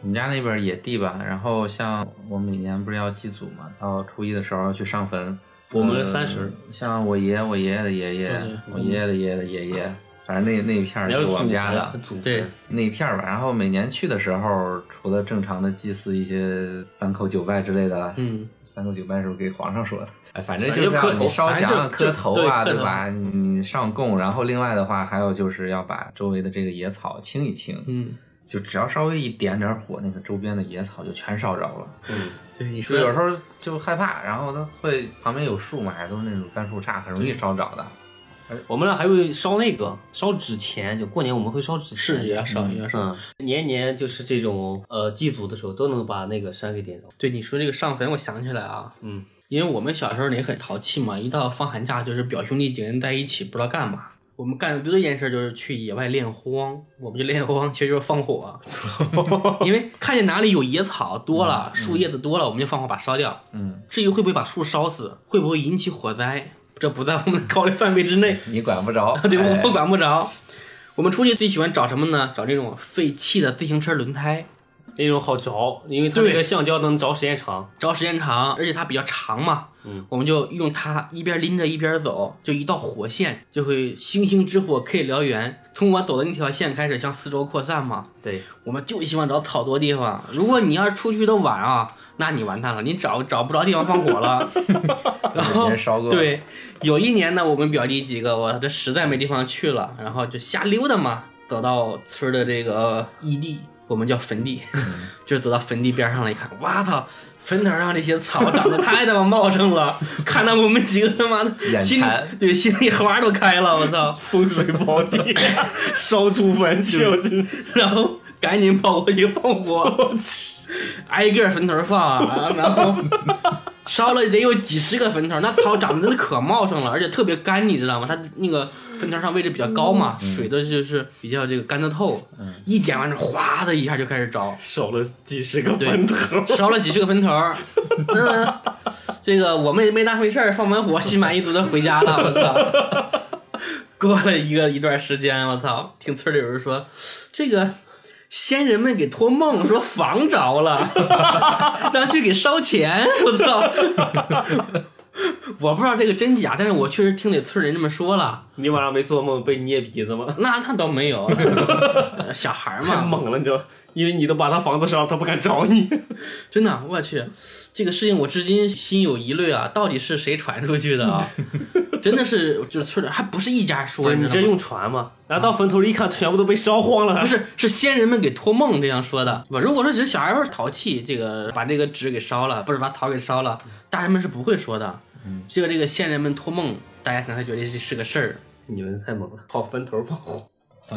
A: 我们家那边野地吧，然后像我每年不是要祭祖嘛，到初一的时候要去上坟。
B: 我们
A: 呃
B: 三十
A: 像我爷、我爷爷的爷爷我爷爷的爷爷的爷爷，反正那那一片儿
B: 你要
A: 是我们家的
B: 祖
C: 对，
A: 那一片儿吧。然后每年去的时候，除了正常的祭祀一些三叩九拜之类的，
C: 嗯，
A: 三叩九拜是不给皇上说的？哎，反正就是要
B: 正磕头
A: 你烧香磕头啊，
C: 对
A: 吧？你上供，然后另外的话，还有就是要把周围的这个野草清一清。
C: 嗯，
A: 就只要稍微一点点火，那个周边的野草就全烧着了。
B: 嗯，
C: 对，你说
A: 有时候就害怕，然后它会旁边有树嘛，都是那种干树杈，很容易烧着的。
B: 我们那还会烧那个烧纸钱，就过年我们会烧纸钱，
C: 是也要烧也要烧。
B: 嗯，年年就是这种呃祭祖的时候都能把那个山给点着。
C: 对你说这个上坟，我想起来啊，
B: 嗯，
C: 因为我们小时候也很淘气嘛，一到放寒假就是表兄弟几个人在一起，不知道干嘛。我们干的最多一件事就是去野外练荒，我们就练荒，其实就是放火，因为看见哪里有野草多了，树叶子多了，我们就放火把烧掉。
A: 嗯，
C: 至于会不会把树烧死，会不会引起火灾，这不在我们的考虑范围之内。
A: 你管不着，
C: 对，
A: 哎
C: 我管不着。我们出去最喜欢找什么呢？找这种废弃的自行车轮胎，
B: 那种好着，因为它
C: 对
B: 那个橡胶能着时间长。
C: 着时间长，而且它比较长嘛。
B: 嗯，
C: 我们就用它一边拎着一边走，就一道火线就会星星之火可以燎原。从我走的那条线开始向四周扩散嘛。
B: 对，
C: 我们就喜欢找草多地方。如果你要是出去的晚啊，那你完蛋了，你找找不着地方放火了。然后
A: 烧过
C: 对，有一年呢，我们表弟几个，我这实在没地方去了，然后就瞎溜达嘛，走到村的这个异地，我们叫坟地，就走到坟地边上了，一看，哇操！坟头上这些草长得太他妈茂盛了，看到我们几个他妈的
A: 眼
C: 心对心里花都开了，我操！
B: 风水宝地，烧出坟去，
C: 然后赶紧跑过去放火，挨个坟头放，啊然后烧了得有几十个坟头，那草长得真的可茂盛了，而且特别干，你知道吗？它那个坟头上位置比较高嘛，水的就是比较这个干得透，一点完之后，哗的一下就开始着，
B: 烧了几十个坟头。
C: 烧了几十个坟头这个我们也没当回事儿，放完火心满意足的回家了，我操。过了一个一段时间，我操，听村里有人说，这个仙人们给托梦说房着了，让去给烧钱，我操。我不知道这个真假，但是我确实听那村人这么说了。
B: 你晚上没做梦被捏鼻子吗？
C: 那那倒没有，小孩儿
B: 太
C: 嘛，
B: 猛了，你知道？因为你都把他房子烧了，他不敢找你。
C: 真的，我去，这个事情我至今心有疑虑啊，到底是谁传出去的啊？真的是，就是村里还不是一家说，
B: 你这用传吗？然后到坟头里一看，全部都被烧荒了。
C: 不是是先人们给托梦这样说的，不？如果说只是小孩儿淘气，这个把这个纸给烧了，不是把草给烧了，大人们是不会说的。这个这个先人们托梦，大家可能还觉得这是个事儿，
B: 你们太猛了，跑坟头放火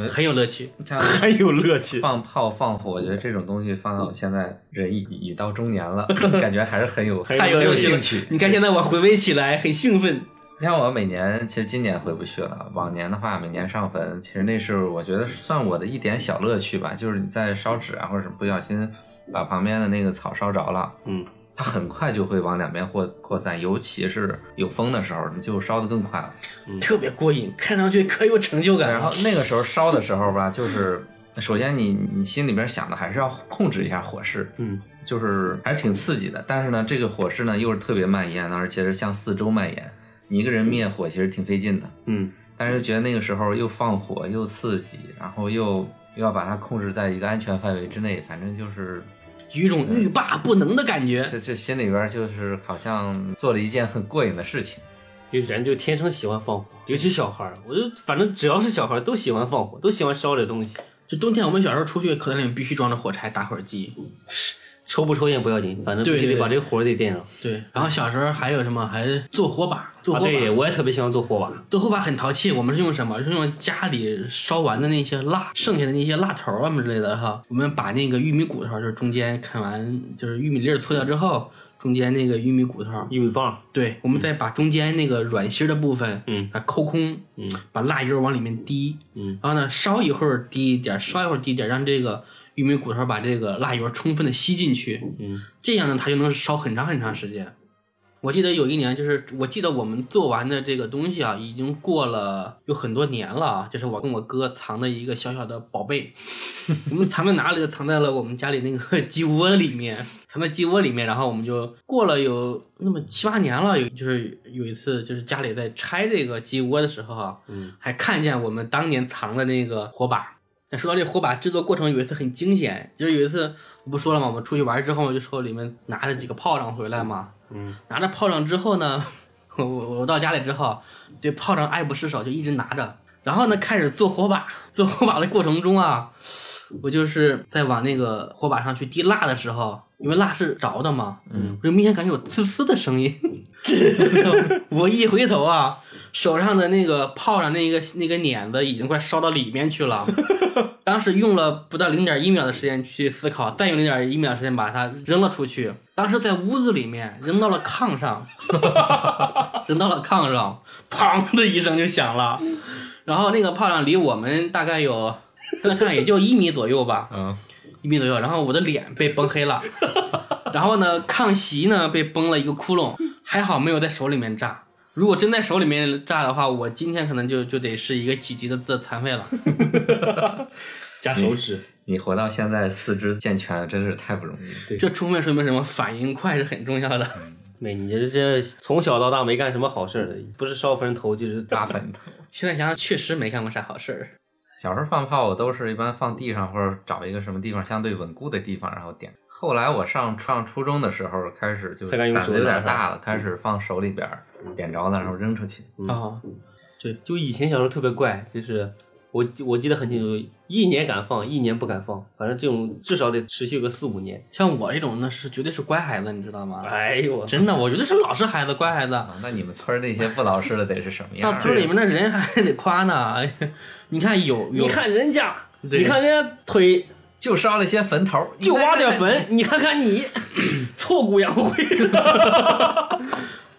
C: 很有乐趣。
A: 像
B: 还有乐趣。
A: 放炮放火，我觉得这种东西放到我现在人已已到中年了，感觉还是很有
B: 很
C: 太有
A: 很有兴趣。
C: 你看现在我回味起来很兴奋。
A: 你看我每年，其实今年回不去了。往年的话，每年上坟，其实那是我觉得算我的一点小乐趣吧，就是你在烧纸啊，或者是不小心把旁边的那个草烧着了，
B: 嗯，
A: 它很快就会往两边扩扩散，尤其是有风的时候，你就烧得更快了。
C: 特别过瘾，看上去可有成就感。
A: 然后那个时候烧的时候吧，就是首先你你心里边想的还是要控制一下火势，
B: 嗯，
A: 就是还是挺刺激的。但是呢，这个火势呢又是特别蔓延的，而且是向四周蔓延。你一个人灭火其实挺费劲的，
B: 嗯，
A: 但是又觉得那个时候又放火又刺激，然后又又要把它控制在一个安全范围之内，反正就是
C: 有一种欲罢不能的感觉。
A: 这这心里边就是好像做了一件很过瘾的事情。
B: 就人就天生喜欢放火，尤其小孩儿，我就反正只要是小孩儿都喜欢放火，都喜欢烧这东西。
C: 就冬天我们小时候出去，口袋里面必须装着火柴、打火机。
B: 抽不抽烟不要紧，反正必须得把这个火得点上。
C: 对，然后小时候还有什么？还做火把，做
B: 啊，
C: 火把。
B: 对，我也特别喜欢做火把。
C: 做火把很淘气，我们是用什么？是用家里烧完的那些蜡，剩下的那些蜡头啊什么之类的哈。我们把那个玉米骨头，就是中间啃完，就是玉米粒儿搓掉之后，中间那个玉米骨头，
B: 玉米棒，
C: 对，我们再把中间那个软芯儿的部分，
B: 嗯
C: 把它抠空，
B: 嗯
C: 把蜡油往里面滴，
B: 嗯
C: 然后呢烧一会儿滴一点儿，烧一会儿滴一点儿，让这个玉米骨头把这个蜡油充分的吸进去，
B: 嗯
C: 这样呢，它就能烧很长很长时间。我记得有一年，就是我记得我们做完的这个东西啊，已经过了有很多年了啊。就是我跟我哥藏的一个小小的宝贝，我们藏在哪里呢？藏在了我们家里那个鸡窝里面，藏在鸡窝里面。然后我们就过了有那么七八年了，有就是有一次，就是家里在拆这个鸡窝的时候啊，
B: 嗯
C: 还看见我们当年藏的那个火把。那说到这火把制作过程，有一次很惊险，就是有一次我不说了吗？我们出去玩之后，就说里面拿着几个炮仗回来嘛。
B: 嗯
C: 拿着炮仗之后呢，我我我到家里之后，对炮仗爱不释手，就一直拿着。然后呢，开始做火把。做火把的过程中啊，我就是在往那个火把上去滴蜡的时候，因为蜡是着的嘛，
A: 嗯，
C: 我就明显感觉有呲呲的声音。我一回头啊，手上的那个炮上那个那个碾子已经快烧到里面去了。当时用了不到零点一秒的时间去思考，再用零点一秒时间把它扔了出去。当时在屋子里面扔到了炕上，扔到了炕上，砰的一声就响了。然后那个炮仗离我们大概有，现在看也就一米左右吧，
A: 嗯，
C: 一米左右。然后我的脸被崩黑了，然后呢，炕席呢被崩了一个窟窿，还好没有在手里面炸。如果真在手里面炸的话，我今天可能就就得是一个几级的自残废了。
B: 加手指，
A: 你活到现在四肢健全，真是太不容易了。
C: 这充分说明什么？反应快是很重要的。
B: 没你这这从小到大没干什么好事儿的，不是烧坟头就是
A: 大坟头。
C: 现在想想，确实没干过啥好事儿。
A: 小时候放炮，我都是一般放地上或者找一个什么地方相对稳固的地方，然后点。后来我上上初中的时候，开始就胆子有点大了，开始放手里边，点着了然后扔出去。
B: 啊，
C: 对，
B: 就以前小时候特别怪，就是我我记得很清楚，一年敢放，一年不敢放，反正这种至少得持续个四五年。
C: 像我这种那是绝对是乖孩子，你知道吗？
B: 哎呦，
C: 真的，我觉得是老实孩子、乖孩子。
A: 啊，那你们村儿那些不老实的得是什么样？
C: 到村里面那人还得夸呢。哎呀，你看有有，
B: 你看人家，你看人家腿
A: 就烧了些坟头，
B: 就挖点
A: 你看看。
B: 坟，你看看你，挫骨扬灰。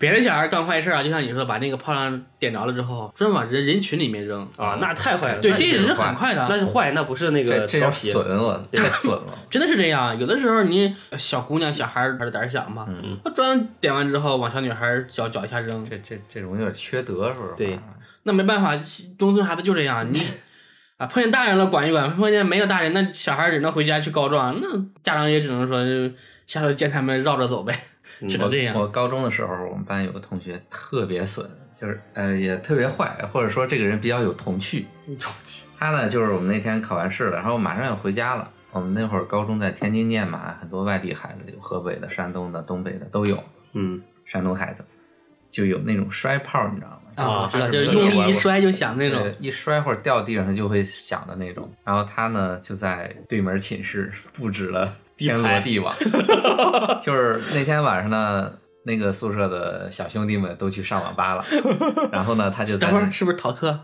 C: 别的小孩干坏事啊，就像你说，把那个炮仗点着了之后，专往人人群里面扔
B: 啊，那太坏了。
C: 对，这是很快的，
B: 那是坏，那不是那个
A: 这这叫
B: 抄袭。
A: 损了，太损了。
C: 真的是这样。有的时候你小姑娘、小孩儿还是胆儿小嘛，
A: 嗯，
C: 他专点完之后往小女孩脚脚一下扔，
A: 这这这种有点缺德，是不是？
B: 对
C: 那没办法，农村孩子就这样，你 啊碰见大人了管一管，碰见没有大人，那小孩儿只能回家去告状，那家长也只能说下次见他们绕着走呗，只能这样。
A: 我高中的时候，我们班有个同学特别损，就是呃也特别坏，或者说这个人比较有童趣。童趣。他呢，就是我们那天考完试了，然后马上要回家了。我们那会儿高中在天津念嘛，很多外地孩子，有河北的、山东的、东北的都有。
B: 嗯，
A: 山东孩子就有那种摔炮，你知道吗？
C: 啊，我知道，就是是用力一摔就响那种。
A: 一摔或者掉地上，它就会响的那种。然后他呢，就在对门寝室布置了天罗地网，就是那天晚上呢，那个宿舍的小兄弟们都去上网吧了，然后呢，他就
C: 等会儿是不是逃课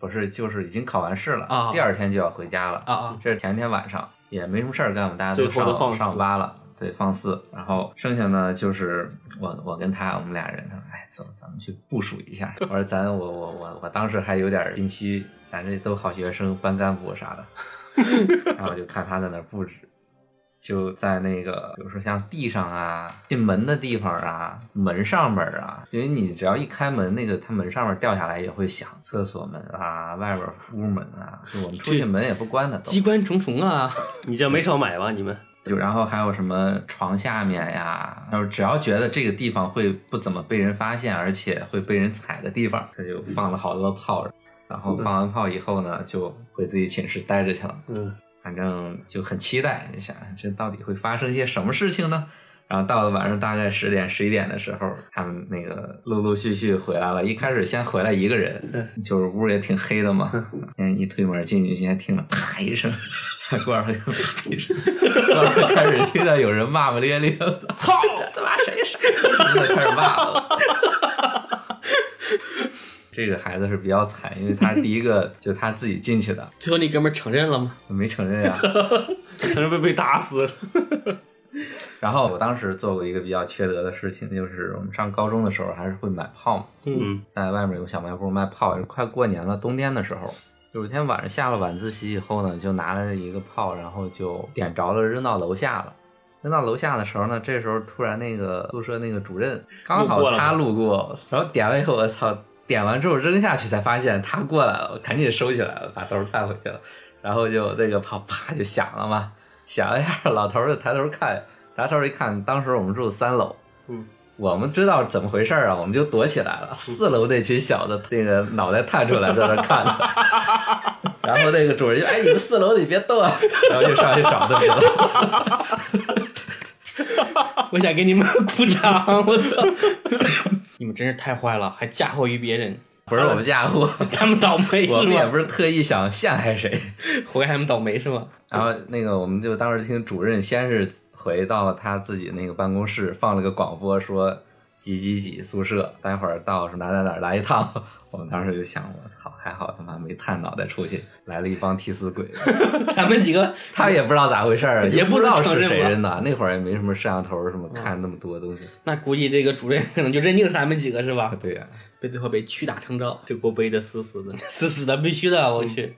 A: 不是就是已经考完试了，
C: 啊
A: 第二天就要回家了。
C: 啊啊？
A: 这是前天晚上也没什么事儿干，我们大家都上网吧了。对，放肆，然后剩下呢就是我，我跟他，我们俩人，走，咱们去部署一下。我说咱，我我我我当时还有点心虚，咱这都好学生，班干部啥的，然后我就看他在那儿布置，就在那个，比如说像地上啊、进门的地方啊、门上面啊，因为你只要一开门，那个它门上面掉下来也会响。厕所门啊，外边屋门啊，就我们出去门也不关的，
C: 机关重重啊！
B: 你这没少买吧？你们
A: 就然后还有什么床下面呀，就是只要觉得这个地方会不怎么被人发现，而且会被人踩的地方，他就放了好多炮。然后放完炮以后呢，就回自己寝室待着去了。
B: 嗯，
A: 反正就很期待，你想这到底会发生一些什么事情呢？然后到了晚上大概十点十一点的时候，他们那个陆陆续续回来了。一开始先回来一个人，就是屋也挺黑的嘛。先一推门进去，先听到啪一声，过会儿又啪一声，过会儿开始听到有人骂骂咧咧，操，这他妈谁傻？开始骂了。这个孩子是比较惨，因为他是第一个，就他自己进去的。
C: 最后那哥们承认了吗？
A: 没承认呀，
B: 承认被被打死了。
A: 然后我当时做过一个比较缺德的事情，就是我们上高中的时候还是会买炮嘛。
B: 嗯，
A: 在外面有小卖部卖炮，快过年了，冬天的时候，有一天晚上下了晚自习以后呢，就拿了一个炮，然后就点着了，扔到楼下了。扔到楼下的时候呢，这时候突然那个宿舍那个主任刚好他路过，然后点完以后，我操！点完之后扔下去，才发现他过来了，我赶紧收起来了，把兜带回去了。然后就那个炮啪就响了嘛，响了一下，老头就抬头看，抬头一看，当时我们住三楼，
B: 嗯，
A: 我们知道怎么回事啊，我们就躲起来了。四楼那群小子那个脑袋探出来在那看，然后那个主人就哎，你们四楼你别动啊，然后就上去找他们了。
C: 我想给你们鼓掌，我操！你们真是太坏了，还嫁祸于别人。
A: 不是我们嫁祸，
C: 他们倒霉。
A: 我们也不是特意想陷害谁，
C: 活该他们倒霉是吗？
A: 然后那个，我们就当时听主任先是回到他自己那个办公室，放了个广播说。几几几宿舍，待会儿到是哪哪哪来一趟。我们当时就想，我操，还好他妈没探脑袋出去，来了一帮替死鬼。
C: 他 们几个
A: 他也不知道咋回事儿，
C: 也
A: 不知道是谁扔的。那会儿也没什么摄像头什么看那么多东西。
C: 那估计这个主任可能就认定是他们几个是吧？
A: 对呀，
C: 被最后被屈打成招，
B: 这锅背的死死的，
C: 死死的，必须的，我去。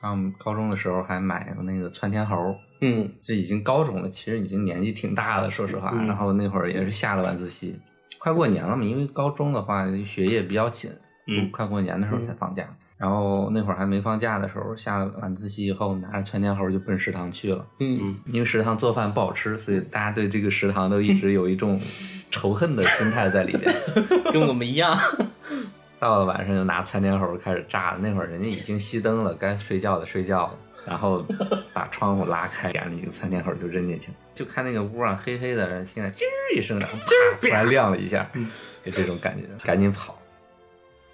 A: 然后我们高中的时候还买过那个窜天猴。
C: 嗯，
A: 这已经高中了，其实已经年纪挺大的，说实话。然后那会儿也是下了晚自习，快过年了嘛，因为高中的话学业比较紧，
B: 嗯，
A: 快过年的时候才放假。然后那会儿还没放假的时候，下了晚自习以后，拿着窜天猴就奔食堂去了。
C: 嗯，
A: 因为食堂做饭不好吃，所以大家对这个食堂都一直有一种仇恨的心态在里边，
C: 跟我们一样。
A: 到了晚上就拿窜天猴开始炸，那会儿人家已经熄灯了，该睡觉的睡觉了。然后 把窗户拉开，点了一个窜天猴就扔进去了。就看那个屋啊黑黑的，然后听见吱一声，然后突然亮了一下，就这种感觉，赶紧跑。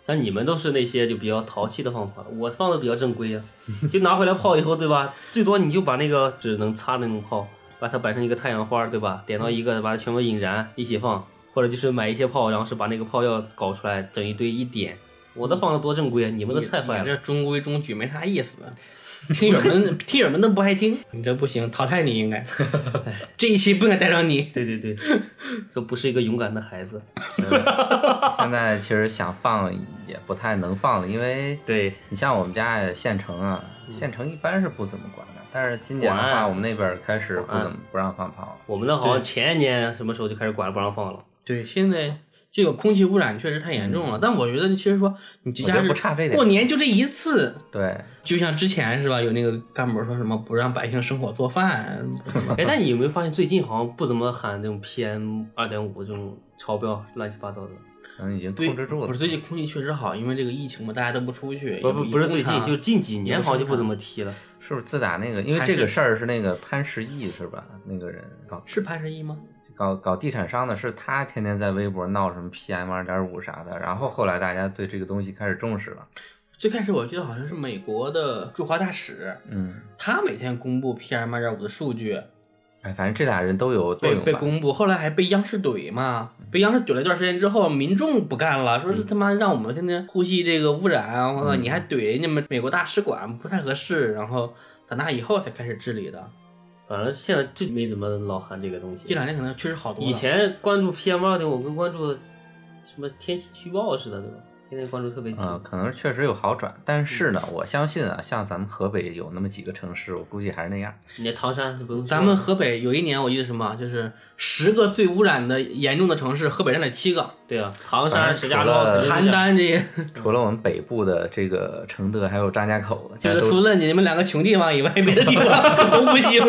B: 像你们都是那些就比较淘气的方法，我放的比较正规啊。就拿回来泡以后，对吧？最多你就把那个只能擦那种泡，把它摆成一个太阳花，对吧？点到一个，把它全部引燃，一起放。或者就是买一些炮，然后是把那个炮药搞出来，整一堆一点。我的放的多正规啊，你们的太坏了。
C: 这中规中矩没啥意思。听友们，听友们都不爱听，你这不行，淘汰你应该。这一期不应该带上你。
B: 对对对，都不是一个勇敢的孩子。
A: 现在其实想放也不太能放了，因为
B: 对
A: 你像我们家县城啊，县城一般是不怎么管的。但是今年的话，我们那边开始不怎么不让放炮。
B: 我们那好像前年什么时候就开始管了，不让放了。
C: 对，现在。这个空气污染确实太严重了，但我觉得其实说你节假日不差这点过年就这一次，
A: 对，
C: 就像之前是吧？有那个干部说什么不让百姓生火做饭，
B: 哎，但你有没有发现最近好像不怎么喊这种 PM 二点五这种超标，乱七八糟的，
A: 可能已经控制住了。
C: 不是最近空气确实好，因为这个疫情嘛，大家都不出去。
B: 不不不是最近，就近几年好像就不怎么提了。
A: 是不是自打那个？因为这个事儿是那个潘石屹是吧？那个人搞
C: 是潘石屹吗？
A: 搞搞地产商的是他，天天在微博闹什么 PM 二点五啥的，然后后来大家对这个东西开始重视了。
C: 最开始我记得好像是美国的驻华大使，
A: 嗯，
C: 他每天公布 PM 二点五的数据，
A: 哎，反正这俩人都有
C: 被被公布，后来还被央视怼嘛，被央视怼了一段时间之后，民众不干了，说是他妈让我们天天呼吸这个污染，我操，你还怼人家们美国大使馆不太合适，然后等那以后才开始治理的。
B: 反正现在就没怎么老喊这个东西。
C: 这两年可能确实好多。
B: 以前关注 PM 二点五跟关注什么天气预报似的，对吧？现在关注特别紧。
A: 呃，可能确实有好转，但是呢，我相信啊，像咱们河北有那么几个城市，我估计还是那样。
B: 你这唐山
C: 咱们河北有一年我记得什么，就是十个最污染的严重的城市，河北占了七个，
B: 对啊，唐山、石家庄、
C: 邯郸这些，
A: 除了我们北部的这个承德，还有张家口，
C: 就是除了你们两个穷地方以外，别的地方 都不行。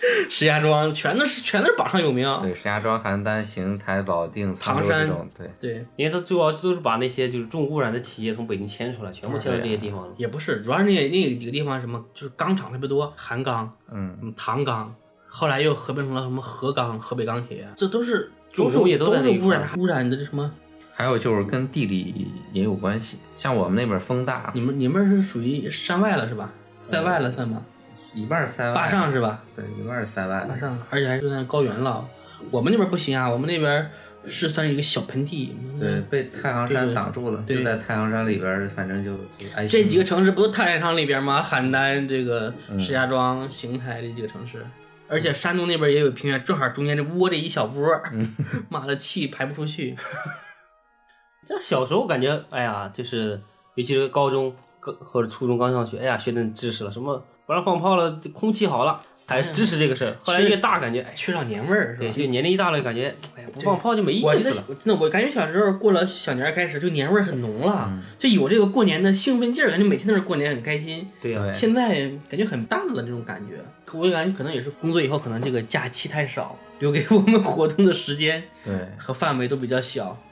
C: 石家庄全都是全都是榜上有名。
A: 对石家庄、邯郸、邢台、保定、
C: 唐山
A: 这种，对，
C: 对，
B: 因为它主要都是把那些就是重污染的企业从北京迁出来，全部迁到这些地方了。
C: 也不是，主要是那那几个地方什么，就是钢厂特别多，韩钢、
A: 嗯，
C: 嗯唐钢，后来又合并成了什么河钢、河北钢铁，这都是
B: 重工业都
C: 都是污染污染的这什么？
A: 还有就是跟地理也有关系，像我们那边风大，
C: 你们你们是属于山外了是吧？塞外了算吗？
A: 一半儿塞外，
C: 坝上是吧？
A: 对，一半儿塞外
C: 坝上，而且还是在高原了。我们那边不行啊，我们那边是算是一个小盆地。
A: 对，被太行山挡住了，就在太行山里边，反正就
C: 这几个城市不都太行山里边吗？邯郸、这个
A: 嗯
C: 石家庄、邢台这几个城市，而且山东那边也有平原，正好中间这窝着一小窝，
A: 嗯
C: 妈的气排不出去。
B: 这小时候感觉，哎呀，就是尤其是高中刚或者初中刚上学，哎呀，学点知识了，什么不让放炮了，空气好了，还支持这个事儿。后来越大，感觉哎，
C: 缺少年味儿是
B: 对，
C: 吧？
B: 就年龄一大了，感觉哎呀，不放炮就没意
C: 我记得
B: 思了。
C: 真的，我感觉小时候过了小年儿开始，就年味儿很浓了，
A: 嗯
C: 就有这个过年的兴奋劲儿，感觉每天都是过年，很开心。
B: 对呀、
A: 对
C: 现在感觉很淡了，这种感觉。我就感觉可能也是工作以后，可能这个假期太少，留给我们活动的时间
A: 对，
C: 和范围都比较小。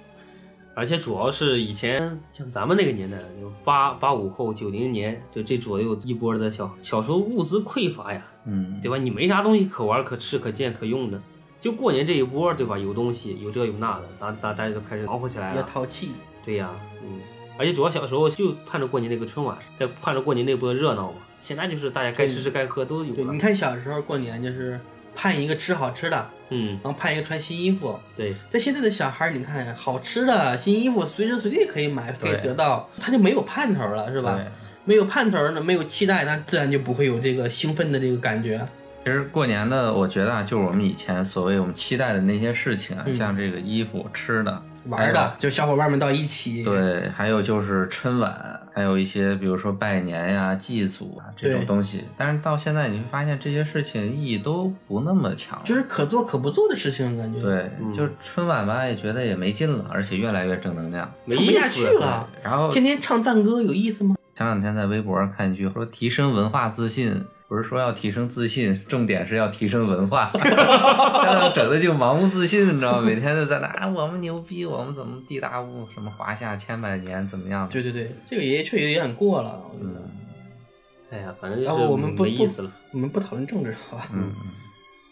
B: 而且主要是以前像咱们那个年代，就八八五后、九零年，就这左右一波的小小时候物资匮乏呀，
A: 嗯，
B: 对吧？你没啥东西可玩、可吃、可见、可用的，就过年这一波，对吧？有东西，有这有那的，大大大家就开始忙活起来了
C: 要
B: 了。
C: 淘气，
B: 对呀，嗯，而且主要小时候就盼着过年那个春晚，在盼着过年那波热闹嘛。现在就是大家该吃吃该喝都有
C: 对，
B: 了
C: 你。看小时候过年就是盼一个吃好吃的，
B: 嗯，
C: 然后盼一个穿新衣服。
B: 对，
C: 但现在的小孩，你看好吃的新衣服随时随地可以买，可以得到，他就没有盼头了，是吧？没有盼头呢，没有期待，那自然就不会有这个兴奋的这个感觉。
A: 其实过年的，我觉得啊，就是我们以前所谓我们期待的那些事情啊，像这个衣服、吃的、
C: 玩的，就小伙伴们到一起，
A: 对，还有就是春晚，还有一些比如说拜年呀、祭祖啊这种东西。但是到现在你会发现这些事情意义都不那么强。
C: 就是可做可不做的事情，感觉
A: 对，
B: 嗯
A: 就是春晚吧，也觉得也没劲了，而且越来越正能量。
B: 没
C: 唱不下去了。
A: 然后
C: 天天唱赞歌有意思吗？
A: 前两天在微博上看一句说提升文化自信，不是说要提升自信，重点是要提升文化。现在整的就盲目自信，你知道吗？每天就在那、啊、我们牛逼，我们怎么地大物，什么华夏千百年怎么样？
C: 对对对，这个爷爷确实有点过了，我觉得。
A: 嗯
B: 哎呀，反正就
C: 然
B: 是
C: 后我们不
B: 没意思了。
C: 我们不讨论政治，好吧？
A: 嗯，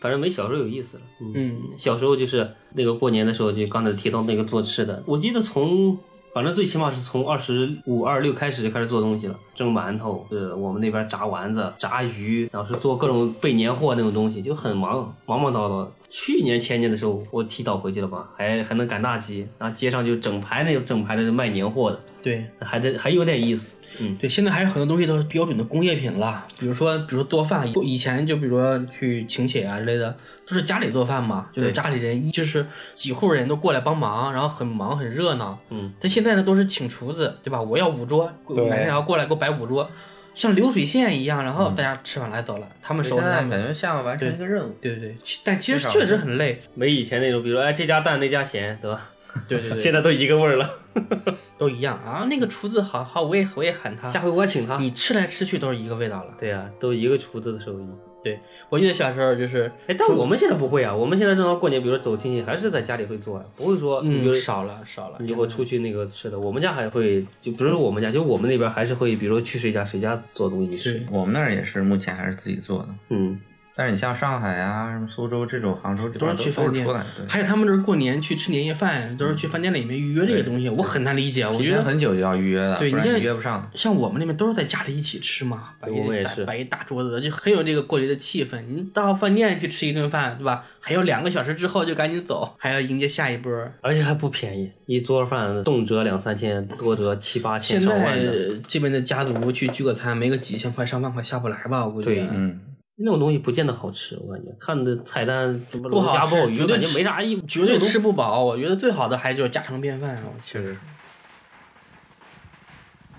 B: 反正没小时候有意思了。
C: 嗯，
B: 小时候就是那个过年的时候，就刚才提到那个做吃的，我记得从反正最起码是从二十五、二十六开始就开始做东西了，蒸馒头，是我们那边炸丸子、炸鱼，然后是做各种备年货那种东西，就很忙，忙忙叨叨。去年前年的时候，我提早回去了吧，还还能赶大集，然后街上就整排那种整排的卖年货的，
C: 对
B: 还得还有点意思。嗯，
C: 对，现在还有很多东西都是标准的工业品了，比如说，比如做饭，以前就比如说去请帖啊之类的，都是家里做饭嘛，就是家里人就是几户人都过来帮忙，然后很忙很热闹。
B: 嗯，
C: 但现在呢，都是请厨子，对吧？我要五桌，
A: 对
C: 男人要过来给我摆五桌，像流水线一样，然后大家吃完了走了，他们收拾他们。
A: 现在感觉像完成一个任务。
C: 对对对，但其实确实很累。
B: 没以前那种，比如说哎这家淡那家咸，对吧？
C: 对对对，
B: 现在都一个味儿了。
C: 都一样啊。那个厨子好好，我也我也喊他。
B: 下回我请他。
C: 你吃来吃去都是一个味道了。
B: 对呀、都一个厨子的手艺。
C: 对，我记得小时候就是，
B: 哎，但我们现在不会啊，我们现在正常过年，比如说走亲戚，还是在家里会做呀，不会说，比如
C: 嗯，少了少了。
B: 你如果出去那个吃的，我们家还会，就不是说我们家，就我们那边还是会，比如说去谁家谁家做东西吃。
A: 我们那儿也是，目前还是自己做的。
B: 嗯，
A: 但是你像上海啊、什么苏州这种、杭州这
C: 都是去饭店
A: 出来，对。
C: 还有他们这过年去吃年夜饭，都是去饭店里面预约这个东西，我很难理解。我
A: 提
C: 觉得
A: 前很久就要预约了，不然
C: 对你
A: 约不上。
C: 像我们那边都是在家里一起吃嘛，摆一摆一大桌子，就很有这个过节的气氛。你到饭店去吃一顿饭，对吧？还有两个小时之后就赶紧走，还要迎接下一波。
B: 而且还不便宜，一桌饭动辄两三千，多则七八千、
C: 现在
B: 上万的。
C: 这边的家族去聚个餐，没个几千块、上万块下不来吧？我估计。
B: 对
A: 嗯，
B: 那种东西不见得好吃，我感觉看的菜单什么
C: 不好吃
B: 龙虾鲍鱼，感觉
C: 绝对
B: 没啥意，
C: 绝对吃不饱。我觉得最好的还就是家常便饭。我确实。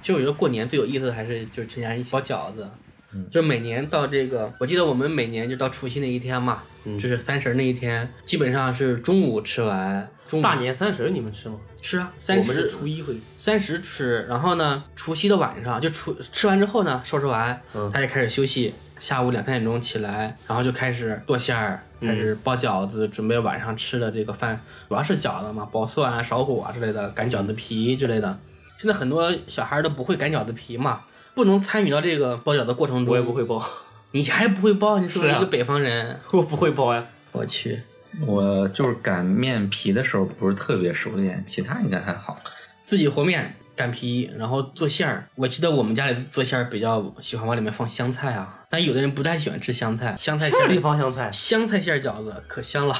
C: 其实我觉得过年最有意思的还是就是全家一起包饺子。
A: 嗯
C: 就是每年到这个，我记得我们每年就到除夕那一天嘛，
B: 嗯
C: 就是三十那一天，基本上是中午吃完，中午
B: 大年三十你们吃吗？
C: 吃啊，三十
B: 我们是初一会。
C: 三十吃，然后呢，除夕的晚上就除吃完之后呢，收拾完，
B: 嗯
C: 大家开始休息，下午两三点钟起来，然后就开始剁馅儿，
B: 嗯
C: 开始包饺子，准备晚上吃的这个饭，主要是饺子嘛，包蒜啊、烧火啊之类的，擀饺子皮之类的。现在很多小孩都不会擀饺子皮嘛，不能参与到这个包饺子过程中。
B: 我也不会，包，
C: 你还不会包？你是一个北方人？
B: 我不会包呀。
C: 我去，
A: 我就是擀面皮的时候不是特别熟练，其他应该还好。
C: 自己和面、擀皮，然后做馅儿。我记得我们家里做馅儿比较喜欢往里面放香菜啊，但有的人不太喜欢吃香菜。香菜馅儿
B: 里放香菜，
C: 香菜馅儿饺子可香了。